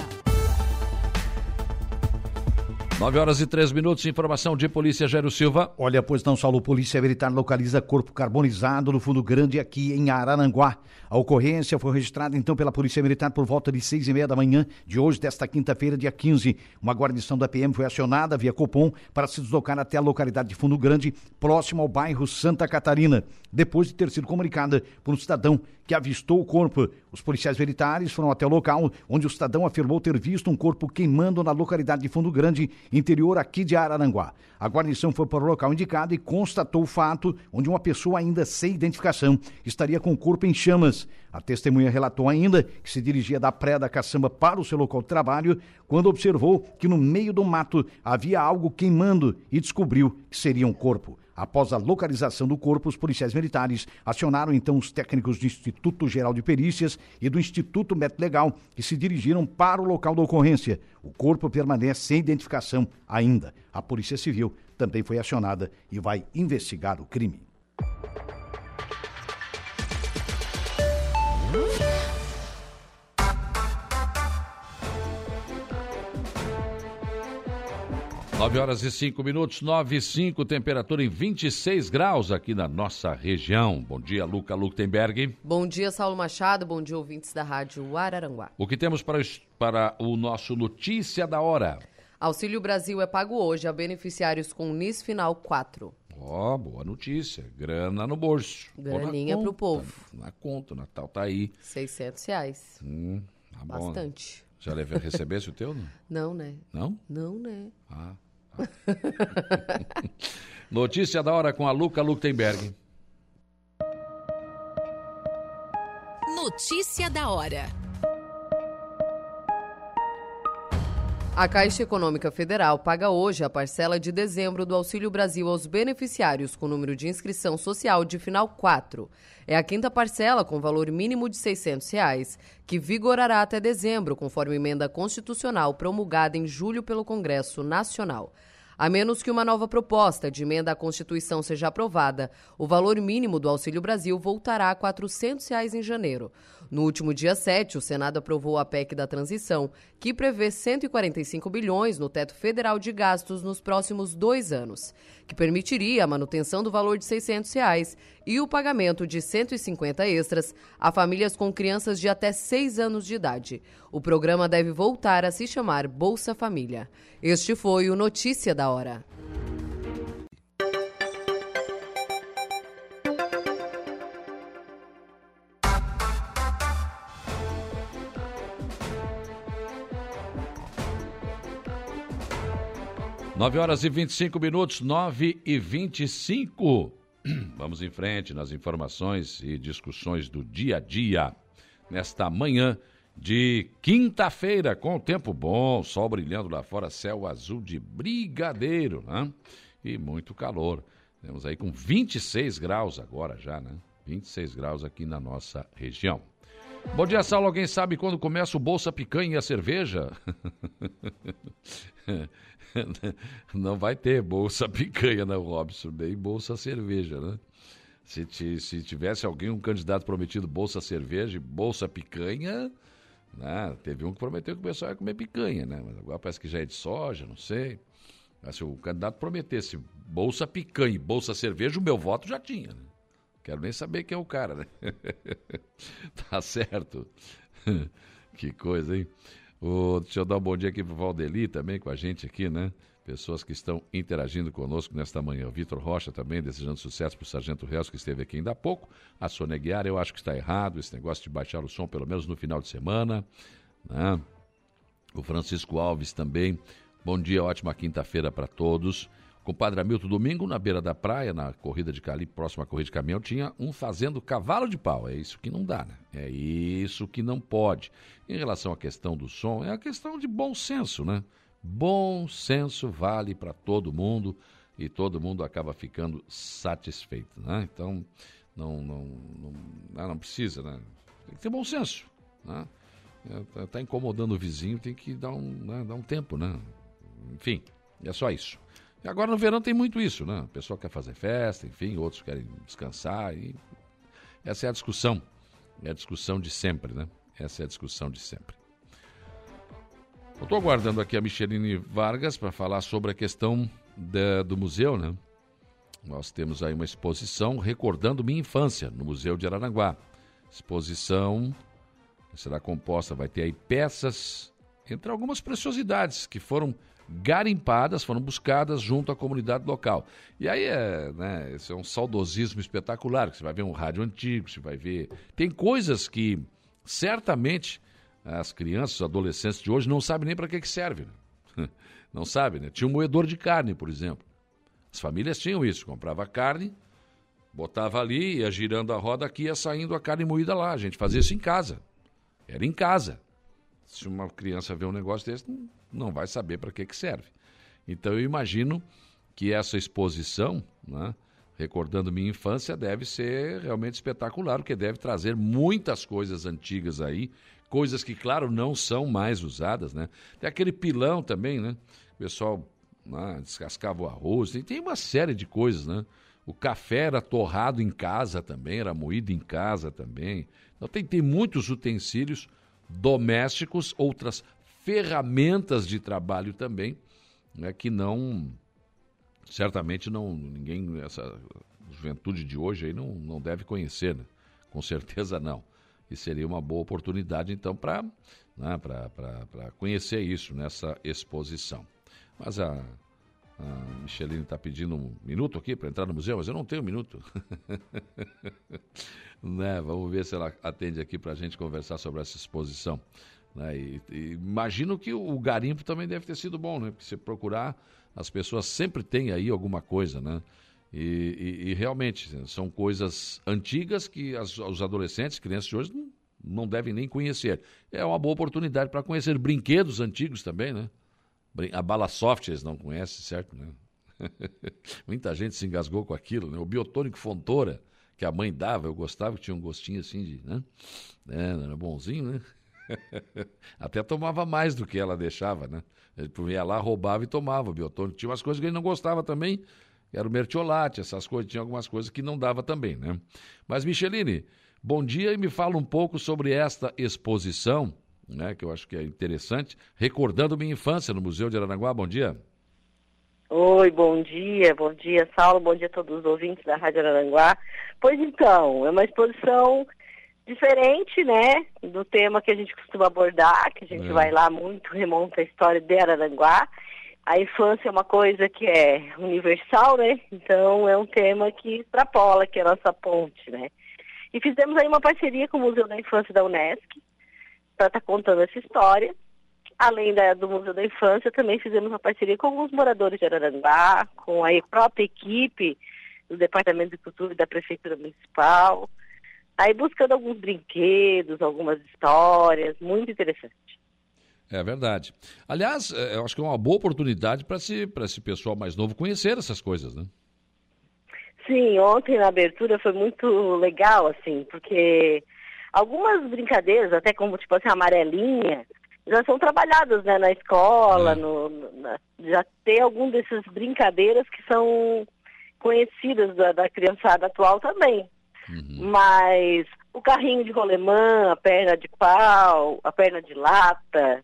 [SPEAKER 1] 9 horas e 3 minutos, informação de polícia, Jairo Silva.
[SPEAKER 3] Olha, pois não, Saulo, Polícia Militar localiza corpo carbonizado no Fundo Grande aqui em Araranguá. A ocorrência foi registrada então pela Polícia Militar por volta de seis e meia da manhã de hoje, desta quinta-feira, dia 15. Uma guarnição da PM foi acionada via Copom para se deslocar até a localidade de Fundo Grande, próximo ao bairro Santa Catarina, depois de ter sido comunicada por um cidadão que avistou o corpo. Os policiais militares foram até o local, onde o cidadão afirmou ter visto um corpo queimando na localidade de Fundo Grande, interior aqui de Araranguá. A guarnição foi para o local indicado e constatou o fato, onde uma pessoa ainda sem identificação estaria com o corpo em chamas. A testemunha relatou ainda que se dirigia da Praia da Caçamba para o seu local de trabalho, quando observou que no meio do mato havia algo queimando e descobriu que seria um corpo. Após a localização do corpo, os policiais militares acionaram então os técnicos do Instituto Geral de Perícias e do Instituto Médico Legal, que se dirigiram para o local da ocorrência. O corpo permanece sem identificação ainda. A Polícia Civil também foi acionada e vai investigar o crime.
[SPEAKER 1] 9 horas e 5 minutos, 9 e 5, temperatura em 26 graus aqui na nossa região. Bom dia, Luca Luktenberg.
[SPEAKER 9] Bom dia, Saulo Machado. Bom dia, ouvintes da Rádio Araranguá.
[SPEAKER 1] O que temos para, para o nosso Notícia da Hora?
[SPEAKER 9] Auxílio Brasil é pago hoje a beneficiários com NIS Final 4.
[SPEAKER 1] Ó, oh, boa notícia. Grana no bolso.
[SPEAKER 9] Graninha para o povo.
[SPEAKER 1] Na conta, o Natal tá aí.
[SPEAKER 9] 600 reais.
[SPEAKER 1] Hum, tá
[SPEAKER 9] Bastante.
[SPEAKER 1] Bom, né? Já leve, recebesse o teu? Não?
[SPEAKER 9] não, né?
[SPEAKER 1] Não?
[SPEAKER 9] Não, né?
[SPEAKER 1] Ah. Notícia da hora com a Luca Luktenberg.
[SPEAKER 5] Notícia da hora.
[SPEAKER 9] A Caixa Econômica Federal paga hoje a parcela de dezembro do Auxílio Brasil aos beneficiários com número de inscrição social de final 4. É a quinta parcela com valor mínimo de 600 reais, que vigorará até dezembro, conforme emenda constitucional promulgada em julho pelo Congresso Nacional. A menos que uma nova proposta de emenda à Constituição seja aprovada, o valor mínimo do Auxílio Brasil voltará a 400 reais em janeiro. No último dia 7, o Senado aprovou a PEC da transição, que prevê 145 bilhões no teto federal de gastos nos próximos dois anos, que permitiria a manutenção do valor de 600 reais e o pagamento de 150 extras a famílias com crianças de até 6 anos de idade. O programa deve voltar a se chamar Bolsa Família. Este foi o Notícia da Hora.
[SPEAKER 1] Nove horas e 25 minutos, nove e vinte e cinco. Vamos em frente nas informações e discussões do dia a dia. Nesta manhã de quinta-feira, com o tempo bom, sol brilhando lá fora, céu azul de brigadeiro, né? E muito calor. Temos aí com 26 graus agora já, né? 26 graus aqui na nossa região. Bom dia, Saulo. Alguém sabe quando começa o Bolsa Picanha e a cerveja? Não vai ter Bolsa Picanha, né, Robson? Nem Bolsa Cerveja, né? Se, se tivesse alguém, um candidato prometido Bolsa Cerveja e Bolsa Picanha, né? Teve um que prometeu que o pessoal ia comer picanha, né? Mas agora parece que já é de soja, não sei. Mas se o candidato prometesse bolsa picanha e bolsa cerveja, o meu voto já tinha. Né? Quero nem saber quem é o cara, né? tá certo. que coisa, hein? O, deixa eu dar um bom dia aqui pro Valdeli também com a gente aqui, né? Pessoas que estão interagindo conosco nesta manhã. O Vitor Rocha também, desejando sucesso para o Sargento Reus, que esteve aqui ainda há pouco. A Sônia Guiar, eu acho que está errado esse negócio de baixar o som, pelo menos no final de semana. Né? O Francisco Alves também. Bom dia, ótima quinta-feira para todos. Compadre Hamilton, domingo, na beira da praia, na corrida de cali, próxima à corrida de caminhão, tinha um fazendo cavalo de pau. É isso que não dá, né? É isso que não pode. Em relação à questão do som, é a questão de bom senso, né? Bom senso vale para todo mundo e todo mundo acaba ficando satisfeito, né? Então, não, não, não, ah, não precisa, né? Tem que ter bom senso, né? É, tá incomodando o vizinho, tem que dar um, né, dar um tempo, né? Enfim, é só isso. E agora no verão tem muito isso, né? A pessoa quer fazer festa, enfim, outros querem descansar e essa é a discussão. É a discussão de sempre, né? Essa é a discussão de sempre. Eu estou aguardando aqui a Micheline Vargas para falar sobre a questão da, do museu, né? Nós temos aí uma exposição recordando minha infância no Museu de Araranguá. Exposição será composta, vai ter aí peças, entre algumas preciosidades que foram garimpadas, foram buscadas junto à comunidade local. E aí é, né, esse é um saudosismo espetacular, você vai ver um rádio antigo, você vai ver... Tem coisas que certamente as crianças, os adolescentes de hoje não sabem nem para que, que serve. Né? Não sabem, né? Tinha um moedor de carne, por exemplo. As famílias tinham isso, comprava carne, botava ali, ia girando a roda aqui, ia saindo a carne moída lá. A gente fazia isso em casa. Era em casa. Se uma criança vê um negócio desse, não vai saber para que, que serve. Então eu imagino que essa exposição, né, recordando minha infância, deve ser realmente espetacular, porque deve trazer muitas coisas antigas aí coisas que, claro, não são mais usadas, né? Tem aquele pilão também, né? O pessoal né, descascava o arroz, tem, tem uma série de coisas, né? O café era torrado em casa também, era moído em casa também. Então tem, tem muitos utensílios domésticos, outras ferramentas de trabalho também, né, que não certamente não ninguém essa juventude de hoje aí não, não deve conhecer, né? com certeza não. E seria uma boa oportunidade então para né, para conhecer isso nessa exposição. Mas a, a Micheline está pedindo um minuto aqui para entrar no museu, mas eu não tenho um minuto. né? Vamos ver se ela atende aqui para a gente conversar sobre essa exposição. Né? E, e, imagino que o, garimpo também deve ter sido bom, né? Porque se procurar, as pessoas sempre têm aí alguma coisa, né? E, e, e realmente são coisas antigas que as, os adolescentes, crianças de hoje não, não devem nem conhecer. É uma boa oportunidade para conhecer brinquedos antigos também, né? A bala soft eles não conhecem, certo? Né? Muita gente se engasgou com aquilo, né? O biotônico Fontoura, que a mãe dava, eu gostava, que tinha um gostinho assim de, né? É, era bonzinho, né? Até tomava mais do que ela deixava, né? Ele ia lá, roubava e tomava o biotônico. Tinha umas coisas que ele não gostava também, era o mertiolate, essas coisas, tinha algumas coisas que não dava também, né? Mas, Micheline, bom dia e me fala um pouco sobre esta exposição, né? Que eu acho que é interessante, recordando minha infância no Museu de Aranaguá. Bom dia.
[SPEAKER 10] Oi, bom dia, bom dia, Saulo, bom dia a todos os ouvintes da Rádio Araranguá. Pois então, é uma exposição diferente, né, do tema que a gente costuma abordar, que a gente é. vai lá muito, remonta a história de Araranguá. A infância é uma coisa que é universal, né? Então é um tema que extrapola, que é a nossa ponte, né? E fizemos aí uma parceria com o Museu da Infância da Unesc para estar tá contando essa história. Além da, do Museu da Infância, também fizemos uma parceria com alguns moradores de Araranguá, com a própria equipe do Departamento de Cultura e da Prefeitura Municipal, aí buscando alguns brinquedos, algumas histórias, muito interessante.
[SPEAKER 1] É verdade. Aliás, é, eu acho que é uma boa oportunidade para esse, esse pessoal mais novo conhecer essas coisas, né?
[SPEAKER 10] Sim, ontem na abertura foi muito legal, assim, porque algumas brincadeiras, até como tipo assim, a amarelinha, já são trabalhadas né, na escola, é. no, na, já tem algum dessas brincadeiras que são conhecidas da, da criançada atual também. Uhum. Mas o carrinho de rolemã, a perna de pau, a perna de lata,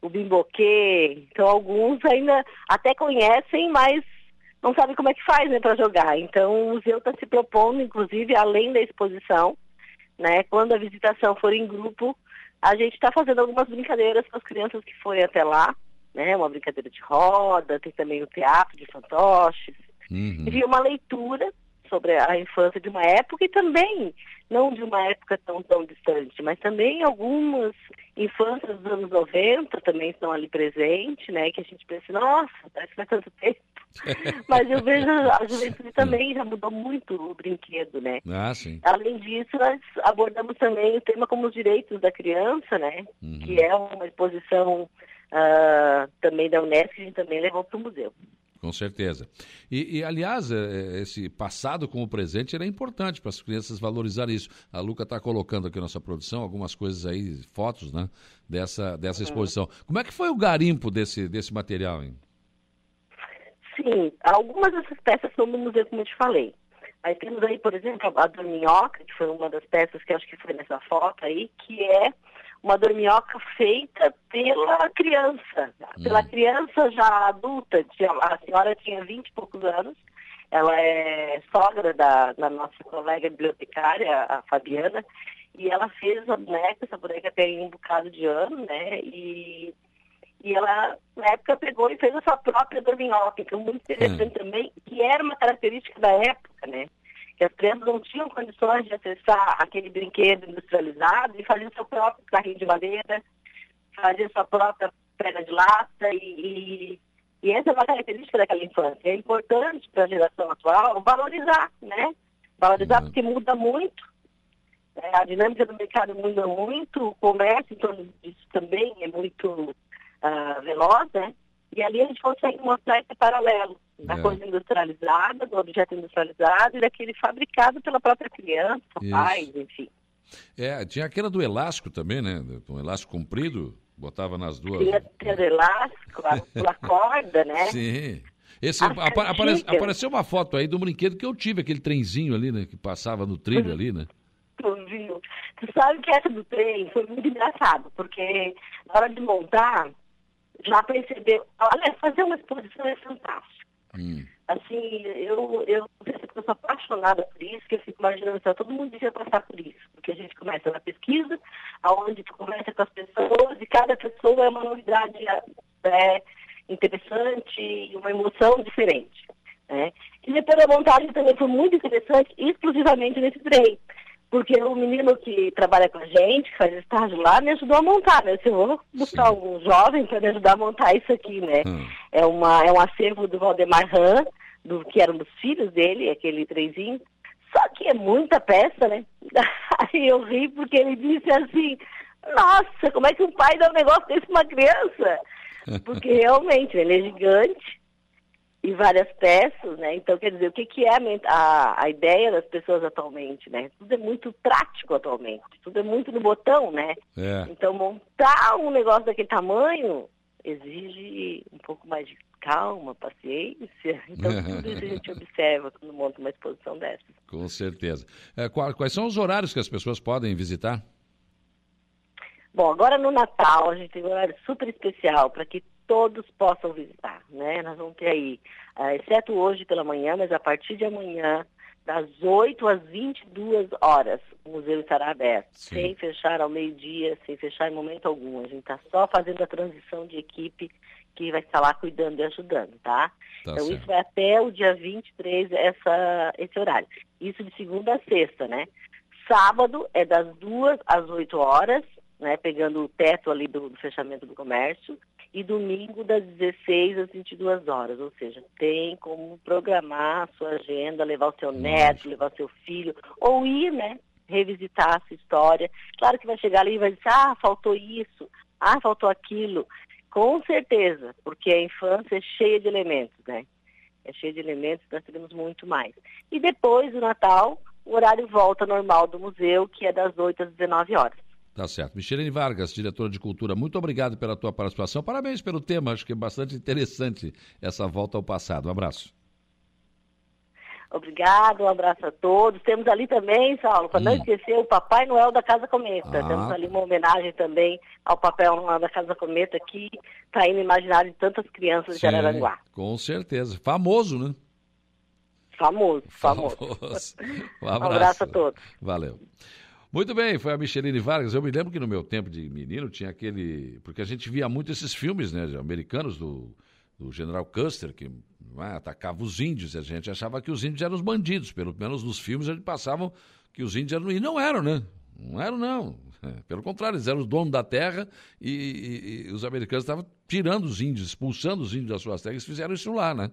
[SPEAKER 10] o bimboquê, então alguns ainda até conhecem, mas não sabem como é que faz né, para jogar. Então o museu está se propondo, inclusive, além da exposição, né, quando a visitação for em grupo, a gente está fazendo algumas brincadeiras com as crianças que forem até lá, né, uma brincadeira de roda, tem também o teatro de fantoches, uhum. e uma leitura sobre a infância de uma época e também, não de uma época tão, tão distante, mas também algumas infâncias dos anos 90 também estão ali presentes, né? Que a gente pensa, nossa, parece que faz tanto tempo. mas eu vejo a juventude também já mudou muito o brinquedo, né?
[SPEAKER 1] Ah, sim.
[SPEAKER 10] Além disso, nós abordamos também o tema como os direitos da criança, né? Uhum. Que é uma exposição uh, também da Unesco, que a gente também levou para o museu.
[SPEAKER 1] Com certeza. E, e, aliás, é, é, esse passado como presente era importante para as crianças valorizarem isso. A Luca está colocando aqui na nossa produção algumas coisas aí, fotos, né? Dessa, dessa uhum. exposição. Como é que foi o garimpo desse, desse material, hein?
[SPEAKER 10] Sim, algumas dessas peças são do museu, como eu te falei. Aí temos aí, por exemplo, a dorminhoca, que foi uma das peças que acho que foi nessa foto aí, que é uma dorminhoca feita pela criança, pela hum. criança já adulta. A senhora tinha 20 e poucos anos, ela é sogra da, da nossa colega bibliotecária, a Fabiana, e ela fez a boneca, essa boneca tem um bocado de ano, né? E, e ela, na época, pegou e fez a sua própria dorminhoca, que é muito interessante hum. também, que era uma característica da época, né? Que as crianças não tinham condições de acessar aquele brinquedo industrializado e fazer seu próprio carrinho de madeira, fazer sua própria pedra de lata e, e, e essa é uma característica daquela infância. É importante para a geração atual valorizar, né? Valorizar uhum. porque muda muito. É, a dinâmica do mercado muda muito, o comércio em torno disso também é muito uh, veloz, né? E ali a gente consegue mostrar esse paralelo da é. coisa industrializada, do objeto industrializado e daquele fabricado pela própria criança, pais, enfim.
[SPEAKER 1] É, tinha aquela do elástico também, né? Um elástico comprido, botava nas duas.
[SPEAKER 10] Tinha, tinha elástico, a, a corda, né?
[SPEAKER 1] Sim. Esse, apare, apareceu uma foto aí do brinquedo que eu tive, aquele trenzinho ali, né? Que passava no trilho uhum. ali, né?
[SPEAKER 10] Tu viu? Tu sabe que essa do trem foi muito engraçado, porque na hora de montar, já percebeu. Olha, fazer uma exposição é fantástico. Hum. Assim, eu, eu, eu sou apaixonada por isso, que eu fico imaginando que todo mundo devia passar por isso. Porque a gente começa na pesquisa, aonde tu começa com as pessoas, e cada pessoa é uma novidade é, interessante e uma emoção diferente. Né? E depois a montagem também foi muito interessante, exclusivamente nesse trem. Porque o menino que trabalha com a gente, que faz estágio lá, me ajudou a montar, né? Se eu vou buscar Sim. um jovem para me ajudar a montar isso aqui, né? Hum. É, uma, é um acervo do Valdemar Han, do, que era um dos filhos dele, aquele trenzinho. Só que é muita peça, né? Aí eu ri porque ele disse assim, nossa, como é que um pai dá um negócio desse pra uma criança? Porque realmente ele é gigante e várias peças, né? Então, quer dizer, o que, que é a, a ideia das pessoas atualmente, né? Tudo é muito prático atualmente, tudo é muito no botão, né? É. Então, montar um negócio daquele tamanho exige um pouco mais de calma, paciência. Então, tudo isso a gente observa quando monta uma exposição dessa.
[SPEAKER 1] Com certeza. É, quais são os horários que as pessoas podem visitar?
[SPEAKER 10] Bom, agora no Natal a gente tem um horário super especial para que todos possam visitar, né? Nós vamos ter aí, uh, exceto hoje pela manhã, mas a partir de amanhã, das 8 às 22 horas, o museu estará aberto, Sim. sem fechar ao meio-dia, sem fechar em momento algum. A gente está só fazendo a transição de equipe que vai estar lá cuidando e ajudando, tá? tá então certo. isso vai até o dia 23, essa, esse horário. Isso de segunda a sexta, né? Sábado é das 2 às 8 horas, né? Pegando o teto ali do, do fechamento do comércio e domingo das 16 às 22 horas, ou seja, tem como programar a sua agenda, levar o seu neto, levar o seu filho, ou ir, né, revisitar a sua história. Claro que vai chegar ali e vai dizer, ah, faltou isso, ah, faltou aquilo. Com certeza, porque a infância é cheia de elementos, né? É cheia de elementos, nós teremos muito mais. E depois do Natal, o horário volta normal do museu, que é das 8 às 19 horas.
[SPEAKER 1] Tá certo. Michelene Vargas, diretora de Cultura, muito obrigado pela tua participação. Parabéns pelo tema, acho que é bastante interessante essa volta ao passado. Um abraço.
[SPEAKER 10] Obrigado, um abraço a todos. Temos ali também, Saulo, para hum. não esquecer, o Papai Noel da Casa Cometa. Ah. Temos ali uma homenagem também ao Papai Noel da Casa Cometa, que está aí no imaginário de tantas crianças Sim, de Araranguá.
[SPEAKER 1] Com certeza. Famoso, né?
[SPEAKER 10] Famoso, famoso. famoso.
[SPEAKER 1] Um abraço.
[SPEAKER 10] um abraço a todos.
[SPEAKER 1] Valeu. Muito bem, foi a Micheline Vargas. Eu me lembro que no meu tempo de menino tinha aquele. Porque a gente via muito esses filmes, né, americanos do, do General Custer, que é, atacava os índios. E a gente achava que os índios eram os bandidos. Pelo menos nos filmes eles passavam que os índios eram. E não eram, né? Não eram, não. É, pelo contrário, eles eram os donos da terra e, e, e os americanos estavam tirando os índios, expulsando os índios das suas terras. Eles fizeram isso lá, né?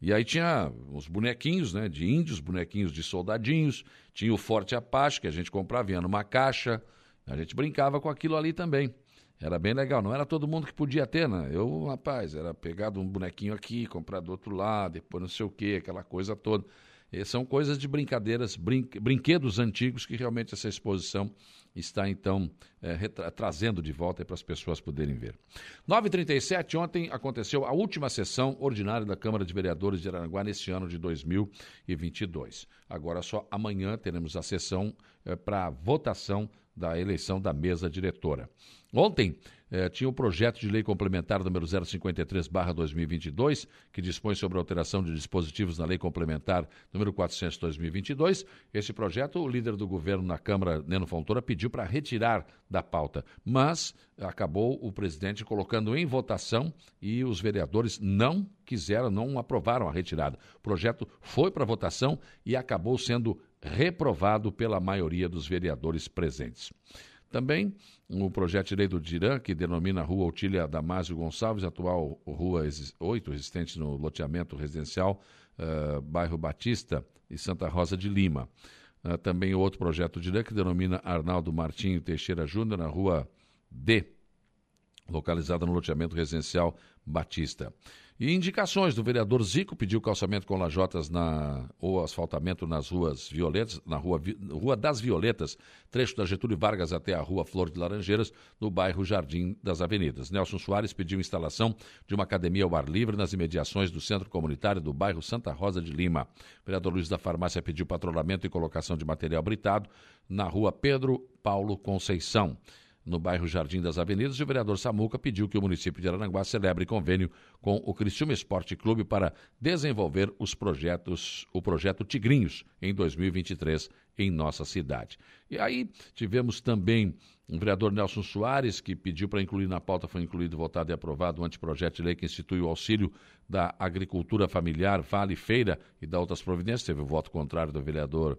[SPEAKER 1] E aí tinha os bonequinhos, né, de índios, bonequinhos de soldadinhos, tinha o Forte Apache, que a gente comprava, vinha numa caixa, a gente brincava com aquilo ali também. Era bem legal, não era todo mundo que podia ter, né? Eu, rapaz, era pegado um bonequinho aqui, comprar do outro lado, depois não sei o quê, aquela coisa toda. E são coisas de brincadeiras, brin brinquedos antigos que realmente essa exposição está então é, trazendo de volta para as pessoas poderem ver. 9h37, ontem aconteceu a última sessão ordinária da Câmara de Vereadores de Araranguá neste ano de 2022. Agora só amanhã teremos a sessão é, para votação da eleição da mesa diretora. Ontem eh, tinha o projeto de lei complementar número 053/2022, que dispõe sobre a alteração de dispositivos na lei complementar número 400/2022. Esse projeto, o líder do governo na Câmara, Neno Fontoura, pediu para retirar da pauta, mas acabou o presidente colocando em votação e os vereadores não quiseram, não aprovaram a retirada. O projeto foi para votação e acabou sendo reprovado pela maioria dos vereadores presentes. Também o projeto de lei do Dirã, que denomina a Rua Otília Damásio Gonçalves, atual Rua 8, existente no loteamento residencial, uh, bairro Batista e Santa Rosa de Lima. Uh, também outro projeto de lei que denomina Arnaldo Martinho Teixeira Júnior, na Rua D, localizada no loteamento residencial Batista. E indicações do vereador Zico pediu calçamento com lajotas na, ou asfaltamento nas ruas Violetas, na rua, rua das Violetas, trecho da Getúlio Vargas até a Rua Flor de Laranjeiras, no bairro Jardim das Avenidas. Nelson Soares pediu instalação de uma academia ao ar livre nas imediações do centro comunitário do bairro Santa Rosa de Lima. O vereador Luiz da Farmácia pediu patrulhamento e colocação de material britado na rua Pedro Paulo Conceição no bairro Jardim das Avenidas, e o vereador Samuca pediu que o município de Aranguá celebre convênio com o Criciúma Esporte Clube para desenvolver os projetos, o projeto Tigrinhos em 2023 em nossa cidade. E aí tivemos também o vereador Nelson Soares, que pediu para incluir na pauta, foi incluído, votado e aprovado o anteprojeto de lei que institui o auxílio da agricultura familiar, Vale Feira e da outras providências. Teve o voto contrário do vereador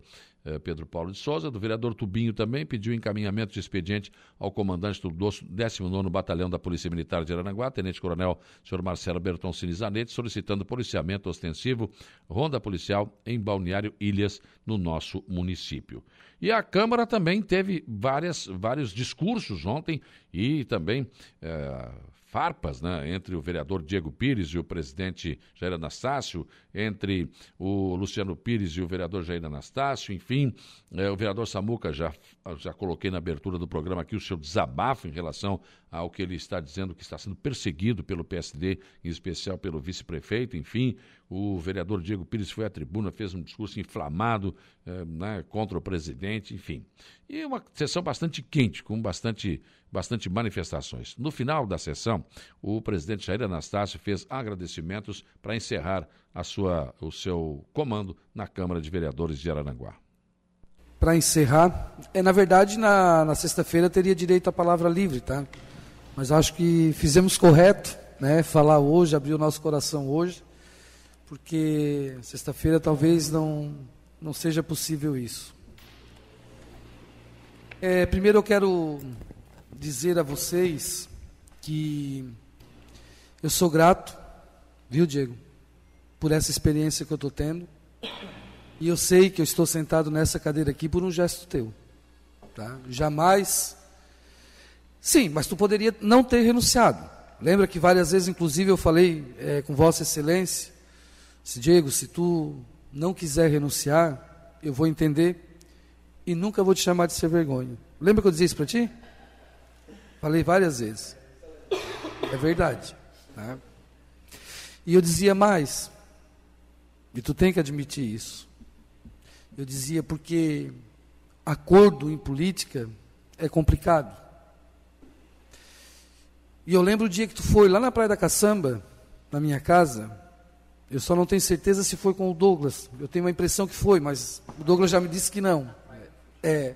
[SPEAKER 1] Pedro Paulo de Souza, do vereador Tubinho também, pediu encaminhamento de expediente ao comandante do 19 Batalhão da Polícia Militar de Aranaguá, Tenente-Coronel Sr. Marcelo Bertoncini Zanetti, solicitando policiamento ostensivo, ronda policial em Balneário Ilhas, no nosso município. E a Câmara também teve várias, vários discursos ontem e também eh, farpas, né, entre o vereador Diego Pires e o presidente Jair Anastácio, entre o Luciano Pires e o vereador Jair Anastácio, enfim, é, o vereador Samuca, já, já coloquei na abertura do programa aqui o seu desabafo em relação ao que ele está dizendo que está sendo perseguido pelo PSD, em especial pelo vice-prefeito, enfim, o vereador Diego Pires foi à tribuna, fez um discurso inflamado eh, né, contra o presidente, enfim. E uma sessão bastante quente, com bastante, bastante manifestações. No final da sessão, o presidente Jair Anastácio fez agradecimentos para encerrar a sua, o seu comando na Câmara de Vereadores de Araranguá.
[SPEAKER 11] Para encerrar, é, na verdade, na, na sexta-feira teria direito à palavra livre, tá? Mas acho que fizemos correto, né? Falar hoje, abrir o nosso coração hoje, porque sexta-feira talvez não, não seja possível isso. É, primeiro eu quero dizer a vocês que eu sou grato, viu, Diego, por essa experiência que eu estou tendo. E eu sei que eu estou sentado nessa cadeira aqui por um gesto teu. Tá? Jamais. Sim, mas tu poderia não ter renunciado. Lembra que várias vezes, inclusive, eu falei é, com Vossa Excelência, se Diego, se tu não quiser renunciar, eu vou entender e nunca vou te chamar de ser vergonha. Lembra que eu disse isso para ti? Falei várias vezes. É verdade. Tá? E eu dizia mais, e tu tem que admitir isso. Eu dizia porque acordo em política é complicado. E eu lembro o dia que tu foi lá na Praia da Caçamba, na minha casa. Eu só não tenho certeza se foi com o Douglas. Eu tenho uma impressão que foi, mas o Douglas já me disse que não. É.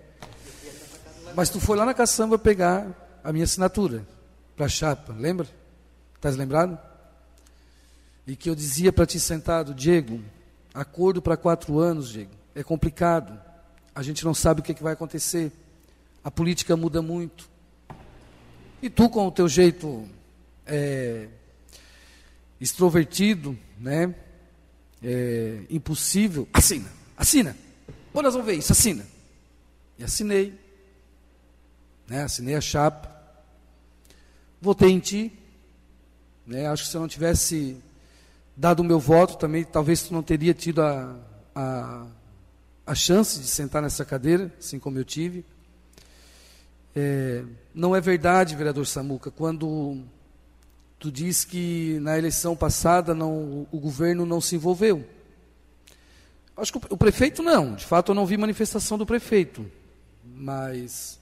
[SPEAKER 11] Mas tu foi lá na Caçamba pegar a minha assinatura para a chapa, lembra? Estás lembrado? E que eu dizia para ti sentado, Diego, acordo para quatro anos, Diego, é complicado. A gente não sabe o que, é que vai acontecer. A política muda muito. E tu, com o teu jeito é, extrovertido, né? É, impossível, assina, assina. Pô, nós vamos ver isso, assina. E assinei. Né? Assinei a chapa. Votei em ti. Né? Acho que se eu não tivesse dado o meu voto também, talvez tu não teria tido a, a, a chance de sentar nessa cadeira, assim como eu tive. É, não é verdade, vereador Samuca, quando tu diz que na eleição passada não, o governo não se envolveu. Acho que o, prefeito não, de fato eu não vi manifestação do prefeito, mas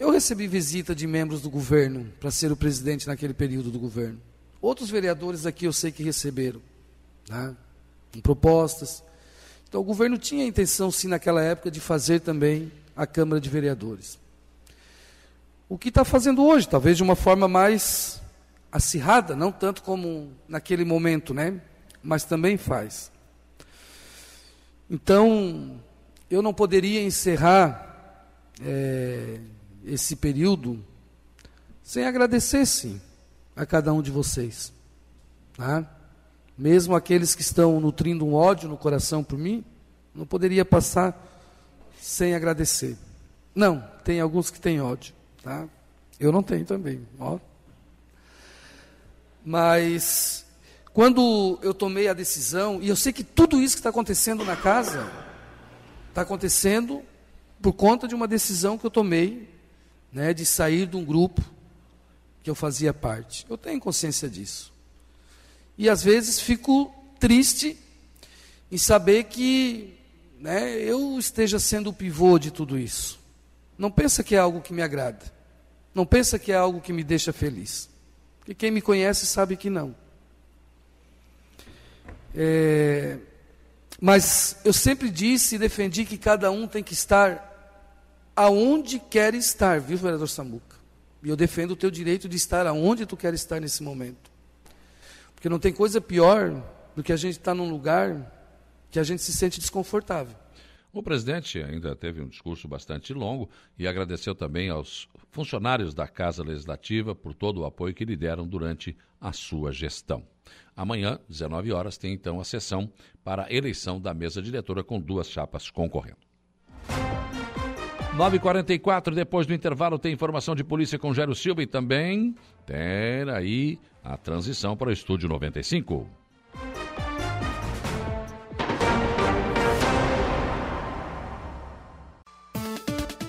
[SPEAKER 11] eu recebi visita de membros do governo para ser o presidente naquele período do governo. Outros vereadores aqui eu sei que receberam, né, com propostas. Então o governo tinha a intenção, sim, naquela época, de fazer também a Câmara de Vereadores o que está fazendo hoje, talvez de uma forma mais acirrada, não tanto como naquele momento, né? Mas também faz. Então, eu não poderia encerrar é, esse período sem agradecer, sim, a cada um de vocês. Tá? Mesmo aqueles que estão nutrindo um ódio no coração por mim, não poderia passar sem agradecer. Não, tem alguns que têm ódio. Tá? Eu não tenho também. Ó. Mas quando eu tomei a decisão, e eu sei que tudo isso que está acontecendo na casa, está acontecendo por conta de uma decisão que eu tomei, né, de sair de um grupo que eu fazia parte. Eu tenho consciência disso. E às vezes fico triste em saber que né, eu esteja sendo o pivô de tudo isso. Não pensa que é algo que me agrada. Não pensa que é algo que me deixa feliz. Porque quem me conhece sabe que não. É, mas eu sempre disse e defendi que cada um tem que estar aonde quer estar, viu, vereador Samuca? E eu defendo o teu direito de estar aonde tu quer estar nesse momento. Porque não tem coisa pior do que a gente estar num lugar que a gente se sente desconfortável.
[SPEAKER 1] O presidente ainda teve um discurso bastante longo e agradeceu também aos funcionários da Casa Legislativa por todo o apoio que lhe deram durante a sua gestão. Amanhã, 19 horas, tem então a sessão para a eleição da mesa diretora com duas chapas concorrendo. 9h44, depois do intervalo, tem informação de polícia com Gero Silva e também tem aí a transição para o Estúdio 95.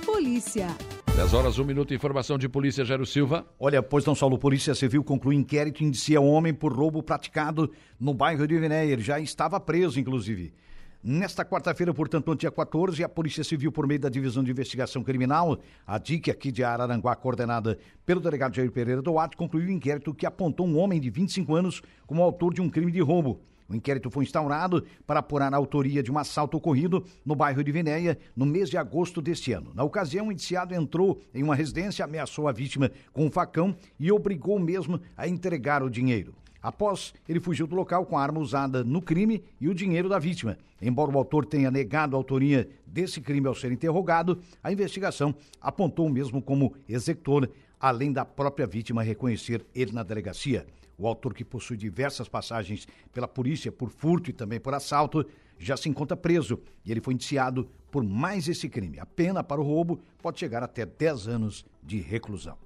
[SPEAKER 5] Polícia.
[SPEAKER 1] 10 horas, 1 minuto, informação de polícia, Gero Silva.
[SPEAKER 3] Olha, pois São Paulo, Polícia Civil conclui inquérito e indicia um homem por roubo praticado no bairro de Vinéia. Ele já estava preso, inclusive. Nesta quarta-feira, portanto, no dia 14, a Polícia Civil, por meio da Divisão de Investigação Criminal, a DIC aqui de Araranguá, coordenada pelo delegado Jair Pereira Duarte, concluiu o inquérito que apontou um homem de 25 anos como autor de um crime de roubo. O inquérito foi instaurado para apurar a autoria de um assalto ocorrido no bairro de Venéia no mês de agosto deste ano. Na ocasião, o indiciado entrou em uma residência, ameaçou a vítima com um facão e obrigou mesmo a entregar o dinheiro. Após, ele fugiu do local com a arma usada no crime e o dinheiro da vítima. Embora o autor tenha negado a autoria desse crime ao ser interrogado, a investigação apontou o mesmo como executor, além da própria vítima reconhecer ele na delegacia. O autor, que possui diversas passagens pela polícia por furto e também por assalto, já se encontra preso e ele foi indiciado por mais esse crime. A pena para o roubo pode chegar até 10 anos de reclusão.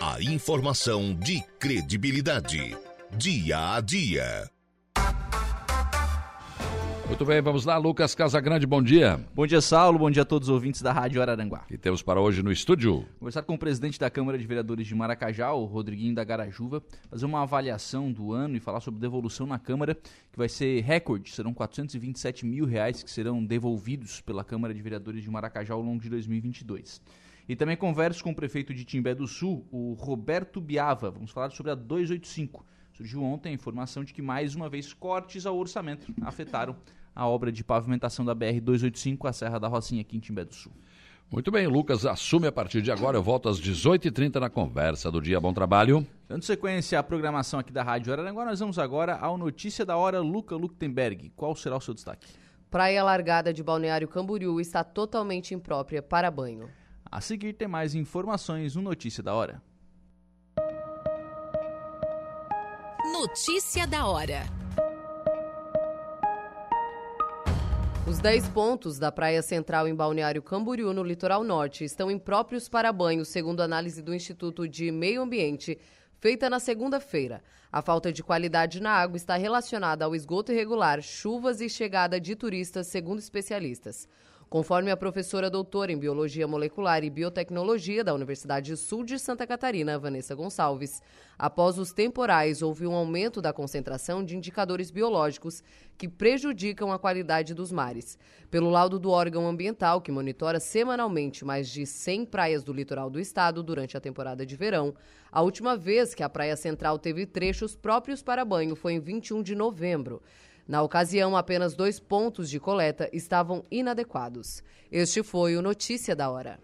[SPEAKER 2] A informação de credibilidade. Dia a dia.
[SPEAKER 1] Muito bem, vamos lá, Lucas Casagrande, bom dia.
[SPEAKER 12] Bom dia, Saulo, bom dia a todos os ouvintes da Rádio Araranguá.
[SPEAKER 1] E temos para hoje no estúdio.
[SPEAKER 12] Conversar com o presidente da Câmara de Vereadores de Maracajá, o Rodriguinho da Garajuva, fazer uma avaliação do ano e falar sobre devolução na Câmara, que vai ser recorde, serão 427 mil reais que serão devolvidos pela Câmara de Vereadores de Maracajá ao longo de 2022. E também converso com o prefeito de Timbé do Sul, o Roberto Biava, vamos falar sobre a 285, Surgiu ontem a informação de que mais uma vez cortes ao orçamento afetaram a obra de pavimentação da BR-285, a Serra da Rocinha, aqui em Timbé do Sul.
[SPEAKER 1] Muito bem, Lucas assume a partir de agora. Eu volto às 18h30 na conversa do dia. Bom trabalho.
[SPEAKER 12] Dando sequência à programação aqui da Rádio Araranguá, nós vamos agora ao Notícia da Hora Luca Luktenberg. Qual será o seu destaque?
[SPEAKER 9] Praia largada de Balneário Camboriú está totalmente imprópria para banho.
[SPEAKER 12] A seguir tem mais informações no Notícia da Hora.
[SPEAKER 5] Notícia da hora.
[SPEAKER 9] Os 10 pontos da Praia Central em Balneário Camboriú, no litoral norte, estão impróprios para banho, segundo análise do Instituto de Meio Ambiente, feita na segunda-feira. A falta de qualidade na água está relacionada ao esgoto irregular, chuvas e chegada de turistas, segundo especialistas. Conforme a professora doutora em Biologia Molecular e Biotecnologia da Universidade Sul de Santa Catarina, Vanessa Gonçalves, após os temporais houve um aumento da concentração de indicadores biológicos que prejudicam a qualidade dos mares. Pelo laudo do órgão ambiental, que monitora semanalmente mais de 100 praias do litoral do estado durante a temporada de verão, a última vez que a Praia Central teve trechos próprios para banho foi em 21 de novembro. Na ocasião, apenas dois pontos de coleta estavam inadequados. Este foi o Notícia da Hora.